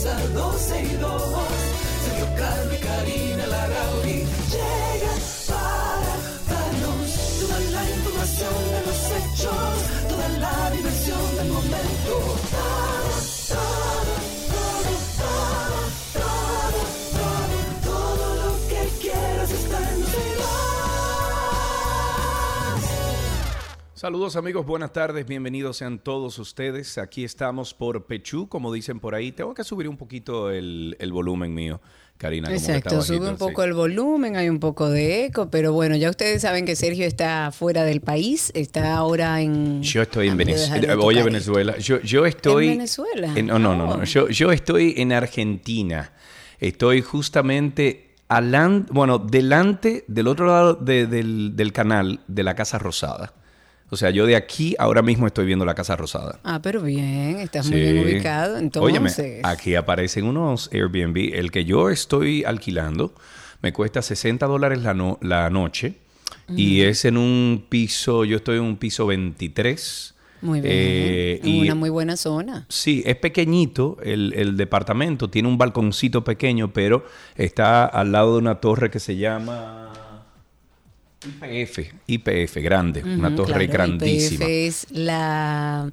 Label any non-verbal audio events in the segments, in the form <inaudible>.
comienza 12 y 2. Sergio y Karina Larrauri llegan para darnos toda la información de los hechos, toda la diversión del momento. Saludos amigos, buenas tardes, bienvenidos sean todos ustedes. Aquí estamos por Pechú, como dicen por ahí. Tengo que subir un poquito el, el volumen mío, Karina. como Exacto, bajito, sube un sí. poco el volumen, hay un poco de eco, pero bueno, ya ustedes saben que Sergio está fuera del país, está ahora en... Yo estoy en Venezuela. Oye, Venezuela. Yo, yo estoy. ¿En Venezuela? en- no, no, no, no. Oh. Yo, yo estoy en Argentina. Estoy justamente alan- bueno, delante, del otro lado de- del, del canal de la Casa Rosada. O sea, yo de aquí ahora mismo estoy viendo la Casa Rosada. Ah, pero bien, estás Sí. muy bien ubicado, entonces... Óyeme, aquí aparecen unos Airbnb. El que yo estoy alquilando me cuesta 60 dólares la, no- la noche y es en un piso, yo estoy en un piso 23. Muy bien, Eh, en y una muy buena zona. Sí, es pequeñito el, el departamento, tiene un balconcito pequeño, pero está al lado de una torre que se llama IPF, IPF, grande, una torre claro, grandísima. YPF es la...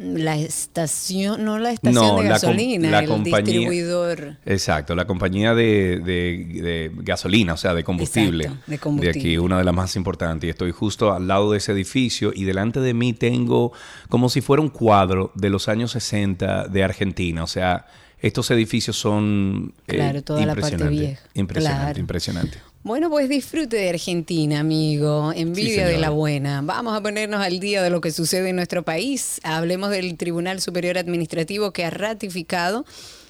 La estación, no la estación No, de gasolina, la el compañía- distribuidor. Exacto, la compañía de, de- de gasolina, o sea, de combustible, Exacto, de combustible. aquí, una de las más importantes. Y estoy justo al lado de ese edificio y delante de mí tengo como si fuera un cuadro de los años 60 de Argentina. O sea, estos edificios son eh, Claro, toda la parte impresionantes, vieja. Impresionante, Claro. impresionante. Bueno, pues disfrute de Argentina, amigo. Envidia de la buena. Vamos a ponernos al día de lo que sucede en nuestro país. Hablemos del Tribunal Superior Administrativo que ha ratificado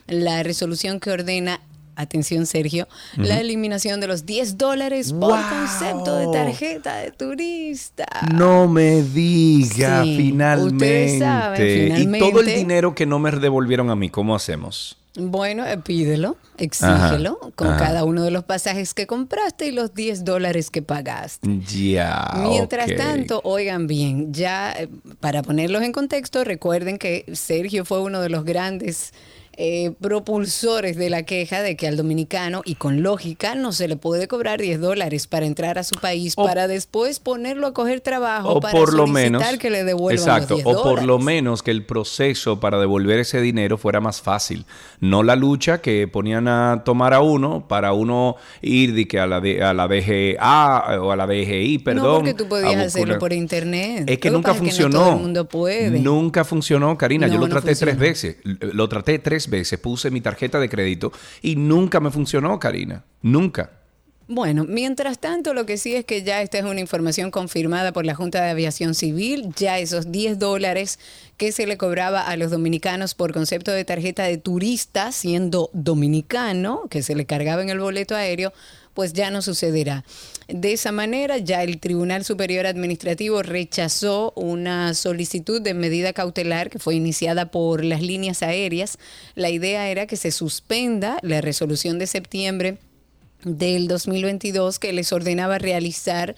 la resolución que ordena, atención Sergio, la eliminación de los 10 dólares por ¡Wow! concepto de tarjeta de turista. No me diga, Sí, finalmente. saben, Y todo el finalmente. dinero que no me devolvieron a mí, ¿cómo hacemos? Bueno, eh, pídelo, exígelo con ajá. cada uno de los pasajes que compraste y los 10 dólares que pagaste. Ya. Mientras tanto, oigan bien, ya eh, para ponerlos en contexto, recuerden que Sergio fue uno de los grandes eh, propulsores de la queja de que al dominicano, y con lógica, no se le puede cobrar 10 dólares para entrar a su país, O- para después ponerlo a coger trabajo, o para por lo solicitar menos que le devuelvan exacto los 10 o por lo menos que el proceso para devolver ese dinero fuera más fácil no la lucha que ponían a tomar a uno para uno ir de que a la de- a la DGA o a la DGI perdón no, porque tú podías hacerlo por internet. es que Lo nunca funcionó. no todo el mundo puede. Nunca funcionó, Karina. Yo lo no traté tres veces. Lo traté tres veces. Puse mi tarjeta de crédito y nunca me funcionó, Karina. Nunca. Bueno, mientras tanto, lo que sí es que ya esta es una información confirmada por la Junta de Aviación Civil. Ya esos 10 dólares que se le cobraba a los dominicanos por concepto de tarjeta de turista, siendo dominicano, que se le cargaba en el boleto aéreo, pues ya no sucederá. De esa manera, ya el Tribunal Superior Administrativo rechazó una solicitud de medida cautelar que fue iniciada por las líneas aéreas. La idea era que se suspenda la resolución de septiembre del 2022 que les ordenaba realizar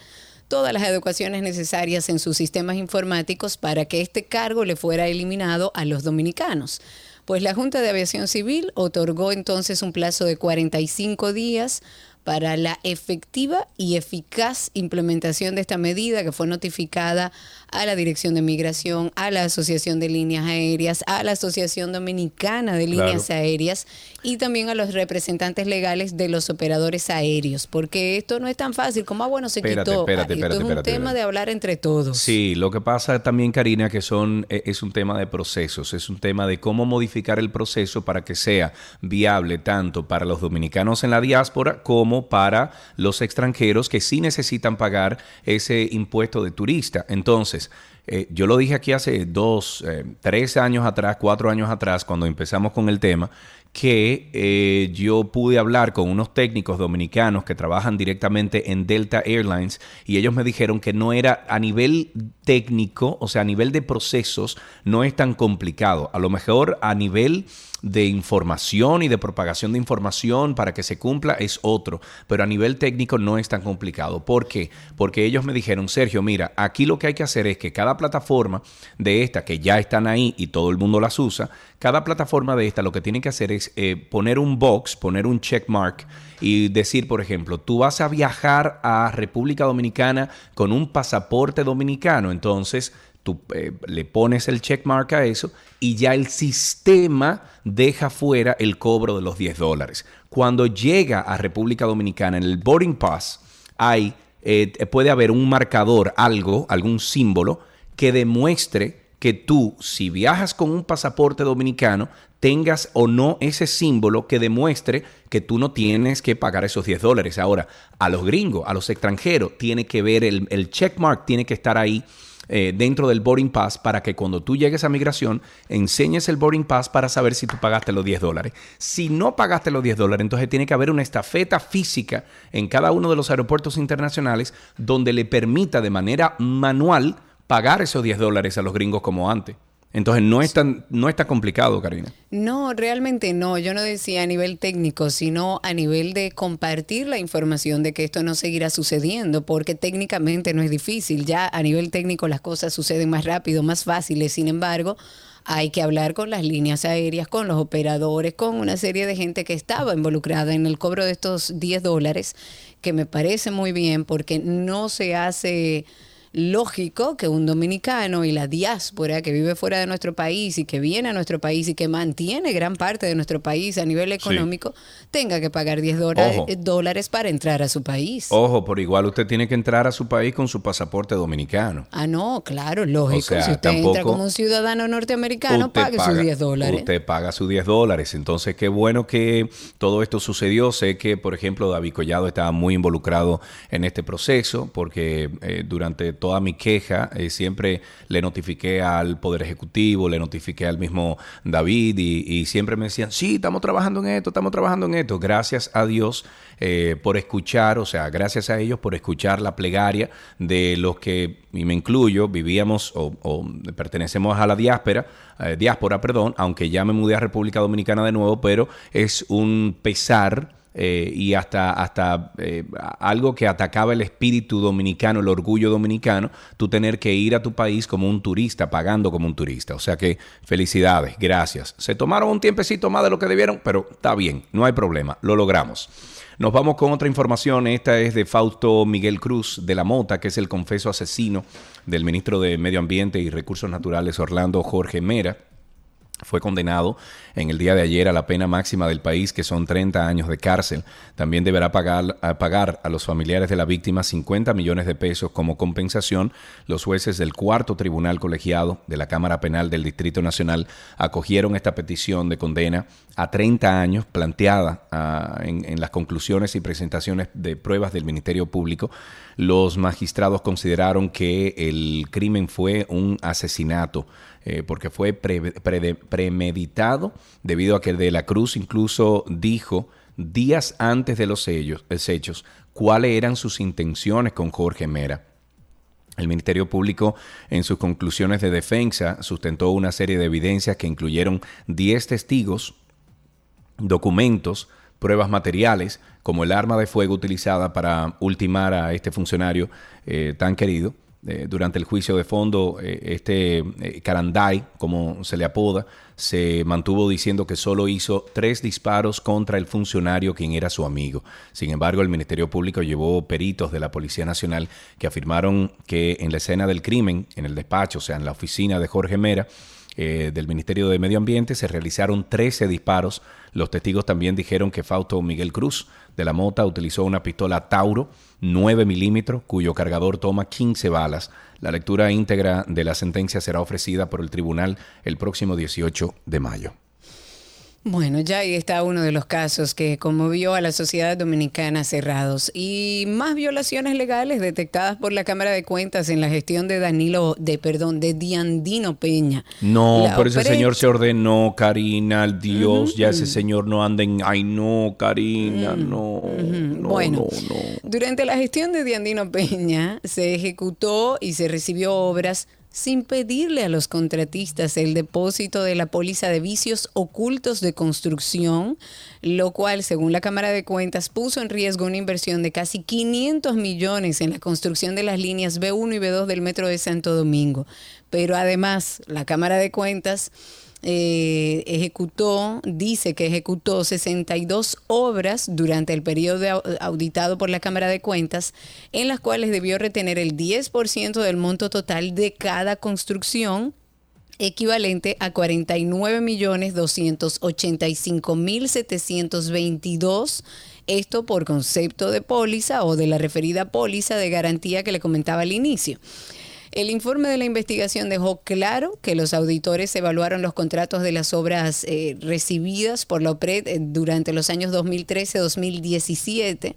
todas las adecuaciones necesarias en sus sistemas informáticos para que este cargo le fuera eliminado a los dominicanos. Pues la Junta de Aviación Civil otorgó entonces un plazo de 45 días para la efectiva y eficaz implementación de esta medida que fue notificada a la Dirección de Migración, a la Asociación de Líneas Aéreas, a la Asociación Dominicana de Líneas Claro. Aéreas y también a los representantes legales de los operadores aéreos, porque esto no es tan fácil como, ah, bueno, se Espérate, quitó. espérate, Esto espérate, es un tema de hablar entre todos. Sí, lo que pasa también, Karina, que son e- es un tema de procesos, es un tema de cómo modificar el proceso para que sea viable tanto para los dominicanos en la diáspora como para los extranjeros que sí necesitan pagar ese impuesto de turista. Entonces, eh, yo lo dije aquí hace dos, eh, tres años atrás, cuatro años atrás, cuando empezamos con el tema, que eh, yo pude hablar con unos técnicos dominicanos que trabajan directamente en Delta Airlines y ellos me dijeron que no era a nivel técnico, o sea, a nivel de procesos, no es tan complicado. A lo mejor a nivel de información y de propagación de información para que se cumpla es otro, pero a nivel técnico no es tan complicado. ¿Por qué? Porque ellos me dijeron, Sergio, mira, aquí lo que hay que hacer es que cada plataforma de esta que ya están ahí y todo el mundo las usa, cada plataforma de esta lo que tiene que hacer es eh, poner un box, poner un check mark y decir, por ejemplo, tú vas a viajar a República Dominicana con un pasaporte dominicano, entonces tú eh, le pones el checkmark a eso y ya el sistema deja fuera el cobro de los 10 dólares. Cuando llega a República Dominicana en el boarding pass, hay, eh, puede haber un marcador, algo, algún símbolo que demuestre que tú, si viajas con un pasaporte dominicano, tengas o no ese símbolo que demuestre que tú no tienes que pagar esos 10 dólares. Ahora, a los gringos, a los extranjeros, tiene que ver el, el checkmark, tiene que estar ahí eh, dentro del boarding pass para que cuando tú llegues a migración enseñes el boarding pass para saber si tú pagaste los 10 dólares. Si no pagaste los 10 dólares, entonces tiene que haber una estafeta física en cada uno de los aeropuertos internacionales donde le permita de manera manual pagar esos 10 dólares a los gringos como antes. Entonces no es tan, no está complicado, Karina. No, realmente no. Yo no decía a nivel técnico, sino a nivel de compartir la información de que esto no seguirá sucediendo, porque técnicamente no es difícil. Ya a nivel técnico las cosas suceden más rápido, más fáciles. Sin embargo, hay que hablar con las líneas aéreas, con los operadores, con una serie de gente que estaba involucrada en el cobro de estos 10 dólares, que me parece muy bien porque no se hace lógico que un dominicano y la diáspora que vive fuera de nuestro país y que viene a nuestro país y que mantiene gran parte de nuestro país a nivel económico tenga que pagar 10 dólares, para entrar a su país. Ojo, por igual usted tiene que entrar a su país con su pasaporte dominicano. Ah, no, claro, lógico. si usted entra como un ciudadano norteamericano, pague sus 10 dólares. Usted paga sus 10 dólares. Entonces, qué bueno que todo esto sucedió. Sé que, por ejemplo, David Collado estaba muy involucrado en este proceso porque eh, durante toda mi queja, eh, siempre le notifiqué al Poder Ejecutivo, le notifiqué al mismo David y, siempre me decían, sí, estamos trabajando en esto, estamos trabajando en esto. Gracias a Dios eh, por escuchar, o sea, gracias a ellos por escuchar la plegaria de los que, y me incluyo, vivíamos o, pertenecemos a la diáspora, eh, diáspora, perdón, aunque ya me mudé a República Dominicana de nuevo, pero es un pesar eh, y hasta, hasta eh, algo que atacaba el espíritu dominicano, el orgullo dominicano, tú tener que ir a tu país como un turista, pagando como un turista. O sea que felicidades, gracias. Se tomaron un tiempecito más de lo que debieron, pero está bien, no hay problema, lo logramos. Nos vamos con otra información. Esta es de Fausto Miguel Cruz de la Mota, que es el confeso asesino del ministro de Medio Ambiente y Recursos Naturales Orlando Jorge Mera fue condenado en el día de ayer a la pena máxima del país, que son 30 años de cárcel. También deberá pagar a, pagar a los familiares de la víctima 50 millones de pesos como compensación. Los jueces del cuarto tribunal colegiado de la Cámara Penal del Distrito Nacional acogieron esta petición de condena a 30 años planteada ah, en, en las conclusiones y presentaciones de pruebas del Ministerio Público. Los magistrados consideraron que el crimen fue un asesinato eh, porque fue premeditado, debido a que De la Cruz incluso dijo días antes de los hechos cuáles eran sus intenciones con Jorge Mera. El Ministerio Público, en sus conclusiones de defensa, sustentó una serie de evidencias que incluyeron 10 testigos, documentos, pruebas materiales, como el arma de fuego utilizada para ultimar a este funcionario eh, tan querido, eh, durante el juicio de fondo, eh, este Caranday, como se le apoda, se mantuvo diciendo que solo hizo tres disparos contra el funcionario quien era su amigo. Sin embargo, el Ministerio Público llevó peritos de la Policía Nacional que afirmaron que en la escena del crimen, en el despacho, o sea, en la oficina de Jorge Mera, del Ministerio de Medio Ambiente se realizaron 13 disparos. Los testigos también dijeron que Fausto Miguel Cruz de la Mota utilizó una pistola Tauro 9 milímetros, cuyo cargador toma 15 balas. La lectura íntegra de la sentencia será ofrecida por el tribunal el próximo 18 de mayo. Bueno, ya ahí está uno de los casos que conmovió a la sociedad dominicana cerrados. Y más violaciones legales detectadas por la Cámara de Cuentas en la gestión de Danilo, de perdón, de Diandino Peña. No, por ese señor se ordenó, Karina, al Dios, ya ese señor no anda en, ay no, Karina, mm, no, no, bueno, no, Durante la gestión de Diandino Peña se ejecutó y se recibió obras sin pedirle a los contratistas el depósito de la póliza de vicios ocultos de construcción, lo cual, según la Cámara de Cuentas, puso en riesgo una inversión de casi 500 millones en la construcción de las líneas B1 y B2 del Metro de Santo Domingo. Pero además, la Cámara de Cuentas eh, ejecutó, dice que ejecutó 62 obras durante el periodo auditado por la Cámara de Cuentas, en las cuales debió retener el 10% del monto total de cada construcción equivalente a 49.285.722, esto por concepto de póliza o de la referida póliza de garantía que le comentaba al inicio. El informe de la investigación dejó claro que los auditores evaluaron los contratos de las obras eh, recibidas por la OPRED eh, durante los años 2013-2017.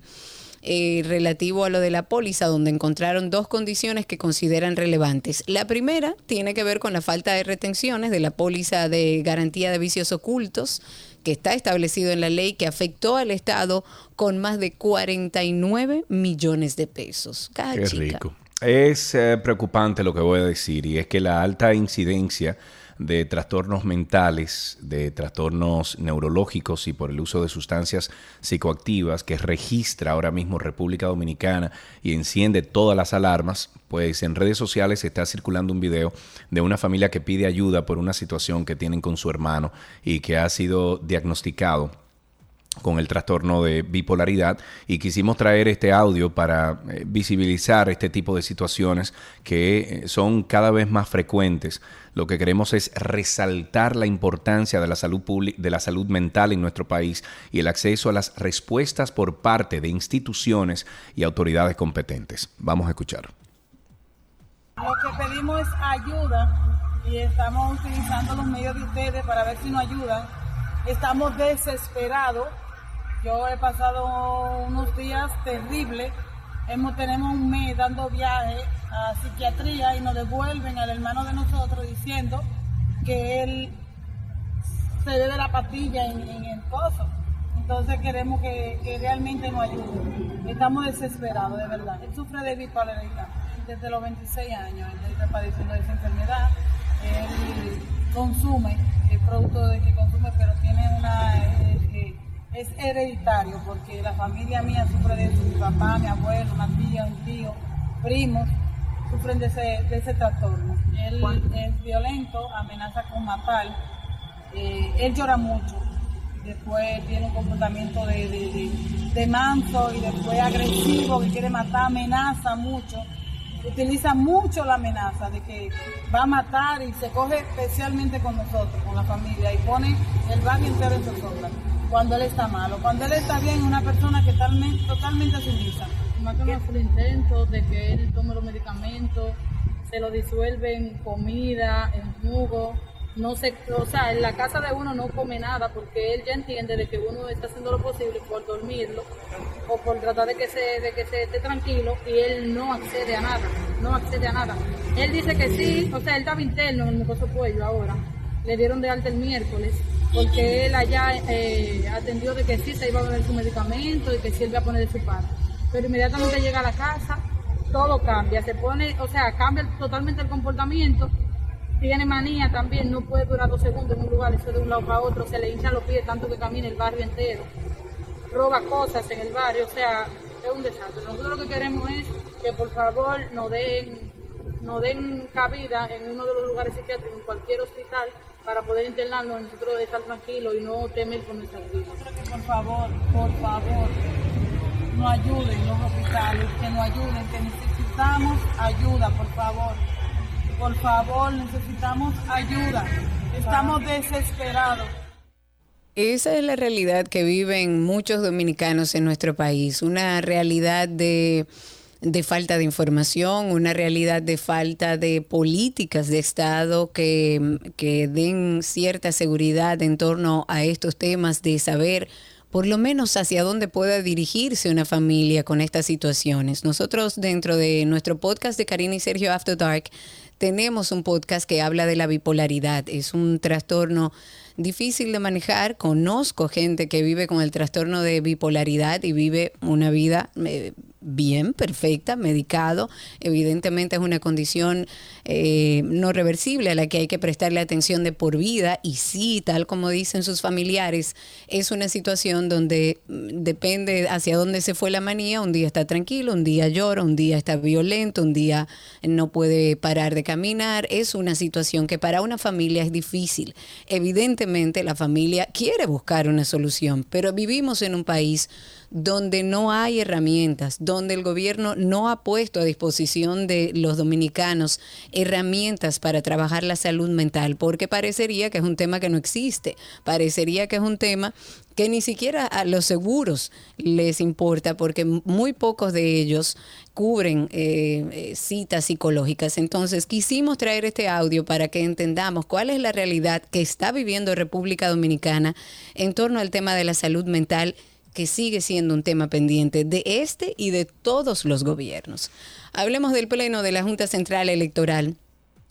Eh, relativo a lo de la póliza, donde encontraron dos condiciones que consideran relevantes. La primera tiene que ver con la falta de retenciones de la póliza de garantía de vicios ocultos, que está establecido en la ley, que afectó al Estado con más de 49 millones de pesos. Qué rico. Es eh, preocupante lo que voy a decir y es que la alta incidencia de trastornos mentales, de trastornos neurológicos y por el uso de sustancias psicoactivas que registra ahora mismo República Dominicana y enciende todas las alarmas, pues en redes sociales está circulando un video de una familia que pide ayuda por una situación que tienen con su hermano y que ha sido diagnosticado con el trastorno de bipolaridad y quisimos traer este audio para eh, visibilizar este tipo de situaciones que eh, son cada vez más frecuentes. Lo que queremos es resaltar la importancia de la salud de la salud mental en nuestro país y el acceso a las respuestas por parte de instituciones y autoridades competentes. Vamos a escuchar. Lo que pedimos es ayuda y estamos utilizando los medios de ustedes para ver si nos ayudan. Estamos desesperados yo he pasado unos días terribles. Hemos, tenemos un mes dando viaje a psiquiatría y nos devuelven al hermano de nosotros diciendo que él se debe la patilla en, el pozo. Entonces queremos que, realmente nos ayude. Estamos desesperados, de verdad. Él sufre de bipolaridad desde los 26 años. Él está padeciendo de esa enfermedad. Él consume el producto de que consume, pero tiene una... Eh, es hereditario porque la familia mía sufre de eso, mi papá, mi abuelo, una tía, un tío, primos, sufren de ese, trastorno. Él es violento, amenaza con matar, eh, él llora mucho, después tiene un comportamiento de, de, manso y después agresivo, que quiere matar, amenaza mucho. Utiliza mucho la amenaza de que va a matar y se coge especialmente con nosotros, con la familia, y pone el barrio entero en sombra cuando él está malo. Cuando él está bien, una persona que está totalmente sumisa. Más que el intento de que él tome los medicamentos, se lo disuelve en comida, en jugo. No se, o sea, en la casa de uno no come nada porque él ya entiende de que uno está haciendo lo posible por dormirlo o por tratar de que se, de que se esté tranquilo y él no accede a nada, no accede a nada. Él dice que sí, o sea, él estaba interno en el mucoso cuello ahora, le dieron de alta el miércoles porque él allá eh, atendió de que sí se iba a poner su medicamento y que sí él iba a poner de su parte. Pero inmediatamente llega a la casa, todo cambia, se pone, o sea, cambia totalmente el comportamiento, tiene manía también, no puede durar dos segundos en un lugar, eso de un lado para otro, se le hinchan los pies tanto que camina el barrio entero, roba cosas en el barrio, o sea, es un desastre. Nosotros lo que queremos es que por favor nos den, nos den cabida en uno de los lugares psiquiátricos, en cualquier hospital, para poder internarnos, nosotros estar tranquilos y no temer con nuestra vida. Por favor, por favor, nos ayuden los hospitales, que nos ayuden, que necesitamos ayuda, por favor. Por favor, necesitamos ayuda. Estamos desesperados. Esa es la realidad que viven muchos dominicanos en nuestro país, una realidad de de falta de información, una realidad de falta de políticas de Estado que, que den cierta seguridad en torno a estos temas de saber por lo menos hacia dónde pueda dirigirse una familia con estas situaciones. Nosotros dentro de nuestro podcast de Karina y Sergio After Dark tenemos un podcast que habla de la bipolaridad. Es un trastorno difícil de manejar. Conozco gente que vive con el trastorno de bipolaridad y vive una vida eh, bien, perfecta, medicado. Evidentemente es una condición eh, no reversible a la que hay que prestarle atención de por vida y sí, tal como dicen sus familiares, es una situación donde mm, depende hacia dónde se fue la manía, un día está tranquilo, un día llora, un día está violento, un día no puede parar de caminar. Es una situación que para una familia es difícil. Evidentemente la familia quiere buscar una solución, pero vivimos en un país donde no hay herramientas, donde el gobierno no ha puesto a disposición de los dominicanos herramientas para trabajar la salud mental, porque parecería que es un tema que no existe, parecería que es un tema que ni siquiera a los seguros les importa, porque muy pocos de ellos cubren eh, eh, citas psicológicas. Entonces, quisimos traer este audio para que entendamos cuál es la realidad que está viviendo República Dominicana en torno al tema de la salud mental que sigue siendo un tema pendiente de este y de todos los gobiernos. Hablemos del Pleno de la Junta Central Electoral.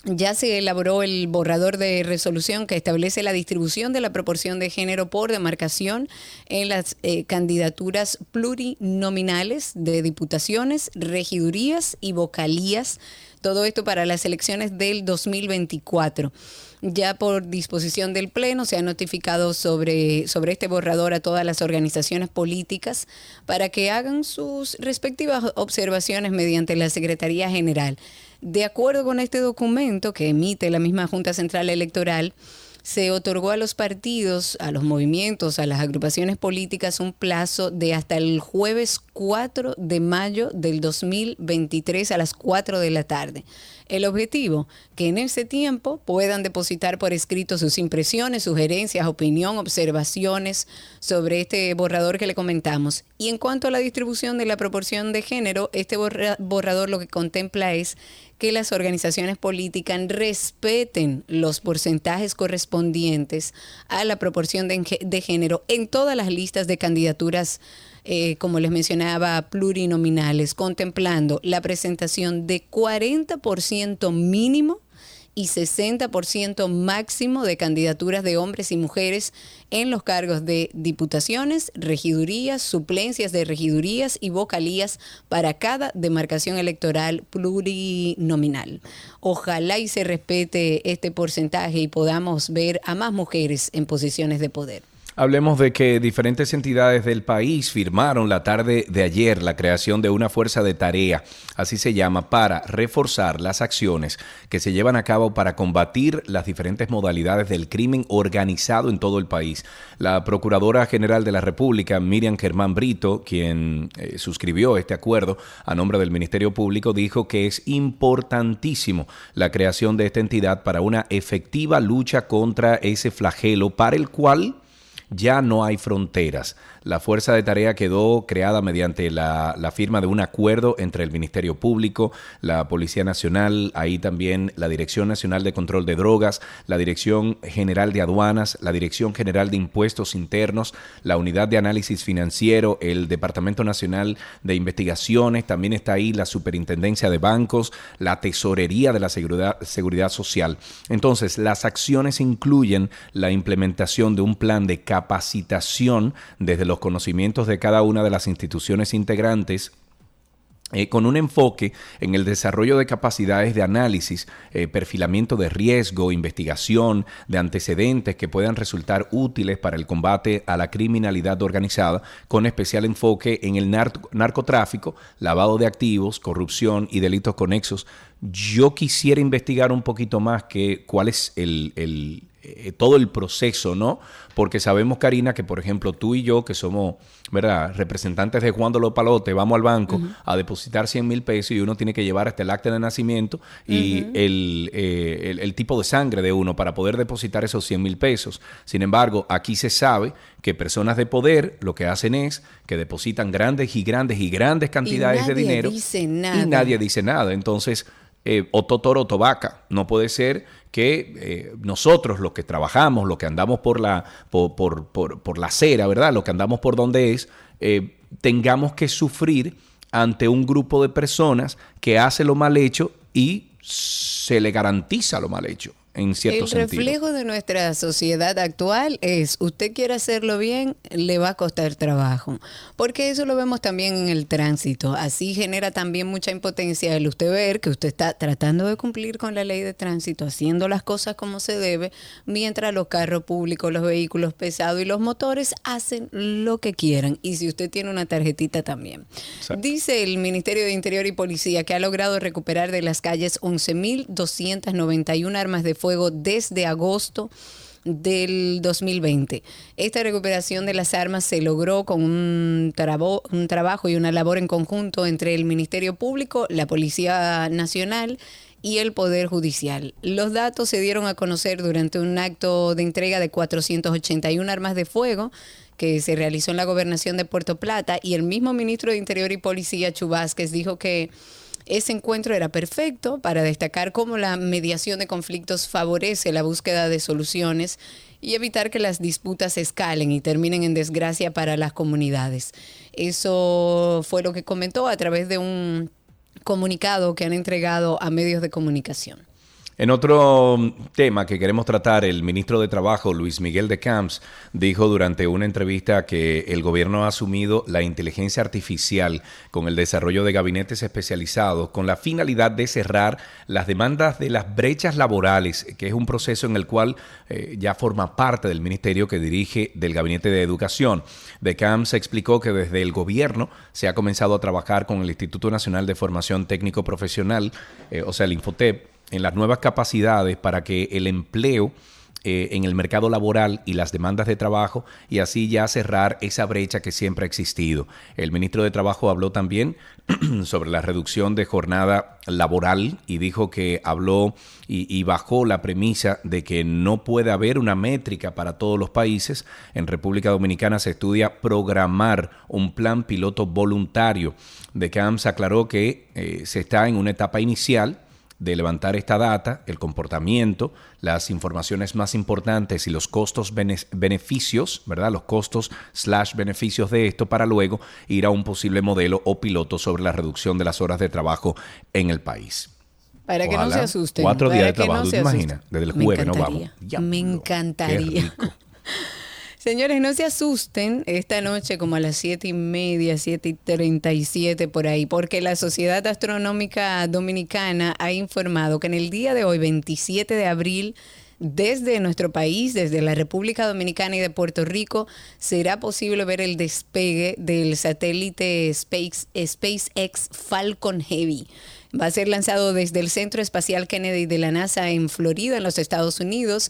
Ya se elaboró el borrador de resolución que establece la distribución de la proporción de género por demarcación en las eh, candidaturas plurinominales de diputaciones, regidurías y vocalías. Todo esto para las elecciones del 2024. Ya por disposición del Pleno se ha notificado sobre, sobre este borrador a todas las organizaciones políticas para que hagan sus respectivas observaciones mediante la Secretaría General. De acuerdo con este documento que emite la misma Junta Central Electoral, se otorgó a los partidos, a los movimientos, a las agrupaciones políticas un plazo de hasta el jueves 4 de mayo del 2023 a las 4 de la tarde. El objetivo, que en ese tiempo puedan depositar por escrito sus impresiones, sugerencias, opinión, observaciones sobre este borrador que le comentamos. Y en cuanto a la distribución de la proporción de género, este borrador lo que contempla es que las organizaciones políticas respeten los porcentajes correspondientes a la proporción de, género en todas las listas de candidaturas, eh, como les mencionaba, plurinominales, contemplando la presentación de 40% mínimo y 60% máximo de candidaturas de hombres y mujeres en los cargos de diputaciones, regidurías, suplencias de regidurías y vocalías para cada demarcación electoral plurinominal. Ojalá y se respete este porcentaje y podamos ver a más mujeres en posiciones de poder. Hablemos de que diferentes entidades del país firmaron la tarde de ayer la creación de una fuerza de tarea, así se llama, para reforzar las acciones que se llevan a cabo para combatir las diferentes modalidades del crimen organizado en todo el país. La Procuradora General de la República, Miriam Germán Brito, quien eh, suscribió este acuerdo a nombre del Ministerio Público, dijo que es importantísimo la creación de esta entidad para una efectiva lucha contra ese flagelo para el cual ya no hay fronteras. La fuerza de tarea quedó creada mediante la, firma de un acuerdo entre el Ministerio Público, la Policía Nacional, ahí también la Dirección Nacional de Control de Drogas, la Dirección General de Aduanas, la Dirección General de Impuestos Internos, la Unidad de Análisis Financiero, el Departamento Nacional de Investigaciones, también está ahí la Superintendencia de Bancos, la Tesorería de la Seguridad, Seguridad Social. Entonces, las acciones incluyen la implementación de un plan de capacitación desde los conocimientos de cada una de las instituciones integrantes eh, con un enfoque en el desarrollo de capacidades de análisis, eh, perfilamiento de riesgo, investigación de antecedentes que puedan resultar útiles para el combate a la criminalidad organizada, con especial enfoque en el narcotráfico, lavado de activos, corrupción y delitos conexos. Yo quisiera investigar un poquito más que, cuál es el eh, todo el proceso, ¿no? Porque sabemos, Karina, que por ejemplo tú y yo, que somos, ¿verdad?, representantes de Juan de los Palotes, vamos al banco a depositar 100 mil pesos y uno tiene que llevar hasta el acta de nacimiento y el, eh, el- el tipo de sangre de uno para poder depositar esos 100 mil pesos. Sin embargo, aquí se sabe que personas de poder lo que hacen es que depositan grandes y grandes y grandes cantidades de nadie dinero dice nada. y nadie dice nada. Entonces, eh, o totoro o tobaca. No puede ser que eh, nosotros, los que trabajamos, los que andamos por la, por, por, por- por la acera, ¿verdad? Los que andamos por donde es, eh, tengamos que sufrir ante un grupo de personas que hace lo mal hecho y se le garantiza lo mal hecho, en cierto el sentido. reflejo de nuestra sociedad actual es, usted quiere hacerlo bien, le va a costar trabajo. Porque eso lo vemos también en el tránsito. Así genera también mucha impotencia el usted ver que usted está tratando de cumplir con la ley de tránsito, haciendo las cosas como se debe, mientras los carros públicos, los vehículos pesados y los motores hacen lo que quieran. Y si usted tiene una tarjetita también. Exacto. Dice el Ministerio de Interior y Policía que ha logrado recuperar de las calles 11.291 armas de fuego desde agosto del 2020. Esta recuperación de las armas se logró con un, trabajo y una labor en conjunto entre el Ministerio Público, la Policía Nacional y el Poder Judicial. Los datos se dieron a conocer durante un acto de entrega de 481 armas de fuego que se realizó en la gobernación de Puerto Plata y el mismo ministro de Interior y Policía, Chubásquez, dijo que ese encuentro era perfecto para destacar cómo la mediación de conflictos favorece la búsqueda de soluciones y evitar que las disputas escalen y terminen en desgracia para las comunidades. Eso fue lo que comentó a través de un comunicado que han entregado a medios de comunicación. En otro mm, tema que queremos tratar, el ministro de Trabajo, Luis Miguel de Camps, dijo durante una entrevista que el gobierno ha asumido la inteligencia artificial con el desarrollo de gabinetes especializados con la finalidad de cerrar las demandas de las brechas laborales, que es un proceso en el cual eh, ya forma parte del ministerio que dirige del Gabinete de Educación. De Camps explicó que desde el gobierno se ha comenzado a trabajar con el Instituto Nacional de Formación Técnico Profesional, eh, o sea, el Infotep, en las nuevas capacidades para que el empleo eh, en el mercado laboral y las demandas de trabajo y así ya cerrar esa brecha que siempre ha existido. El ministro de Trabajo habló también <clears throat> sobre la reducción de jornada laboral y dijo que habló y, bajó la premisa de que no puede haber una métrica para todos los países. En República Dominicana se estudia programar un plan piloto voluntario. De Camps aclaró que eh, se está en una etapa inicial de levantar esta data, el comportamiento, las informaciones más importantes y los costos bene- beneficios, ¿verdad? Los costos slash beneficios de esto para luego ir a un posible modelo o piloto sobre la reducción de las horas de trabajo en el país. Para que no se asusten. Cuatro días de no trabajo, ¿tú se te asusten. imaginas? Desde el jueves no vamos. Me encantaría. <laughs> Señores, no se asusten esta noche como a las siete y media, siete y treinta y siete por ahí, porque la Sociedad Astronómica Dominicana ha informado que en el día de hoy, 27 de abril, desde nuestro país, desde la República Dominicana y de Puerto Rico, será posible ver el despegue del satélite Space, SpaceX Falcon Heavy. Va a ser lanzado desde el Centro Espacial Kennedy de la NASA en Florida, en los Estados Unidos.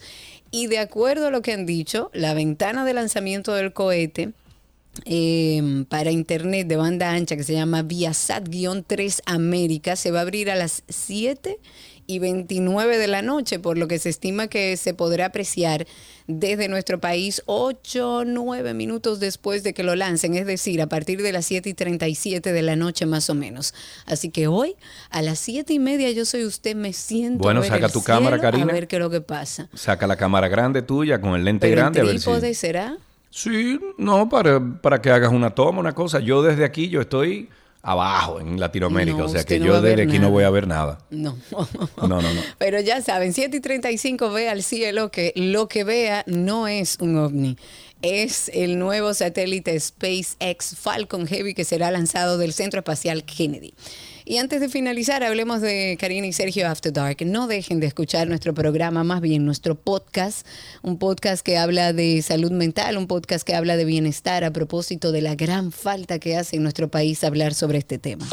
Y de acuerdo a lo que han dicho, la ventana de lanzamiento del cohete eh, para internet de banda ancha que se llama Viasat-3 América se va a abrir a las 7 y 29 de la noche, por lo que se estima que se podrá apreciar desde nuestro país 8 9 minutos después de que lo lancen, es decir, a partir de las 7 y 37 de la noche más o menos. Así que hoy a las 7 y media yo soy usted, me siento. Bueno, a ver saca el tu cámara, Karina. A ver qué es lo que pasa. Saca la cámara grande tuya con el lente Pero grande a el ver si... será. Sí, no, para, para que hagas una toma, una cosa. Yo desde aquí, yo estoy abajo en Latinoamérica, No, o sea que no yo desde aquí no voy a ver nada. No. <laughs> No, no, no. Pero ya saben, 7 y 35 ve al cielo que lo que vea no es un ovni. Es el nuevo satélite SpaceX Falcon Heavy que será lanzado del Centro Espacial Kennedy. Y antes de finalizar, hablemos de Karina y Sergio After Dark. No dejen de escuchar nuestro programa, más bien nuestro podcast, un podcast que habla de salud mental, un podcast que habla de bienestar a propósito de la gran falta que hace en nuestro país hablar sobre este tema.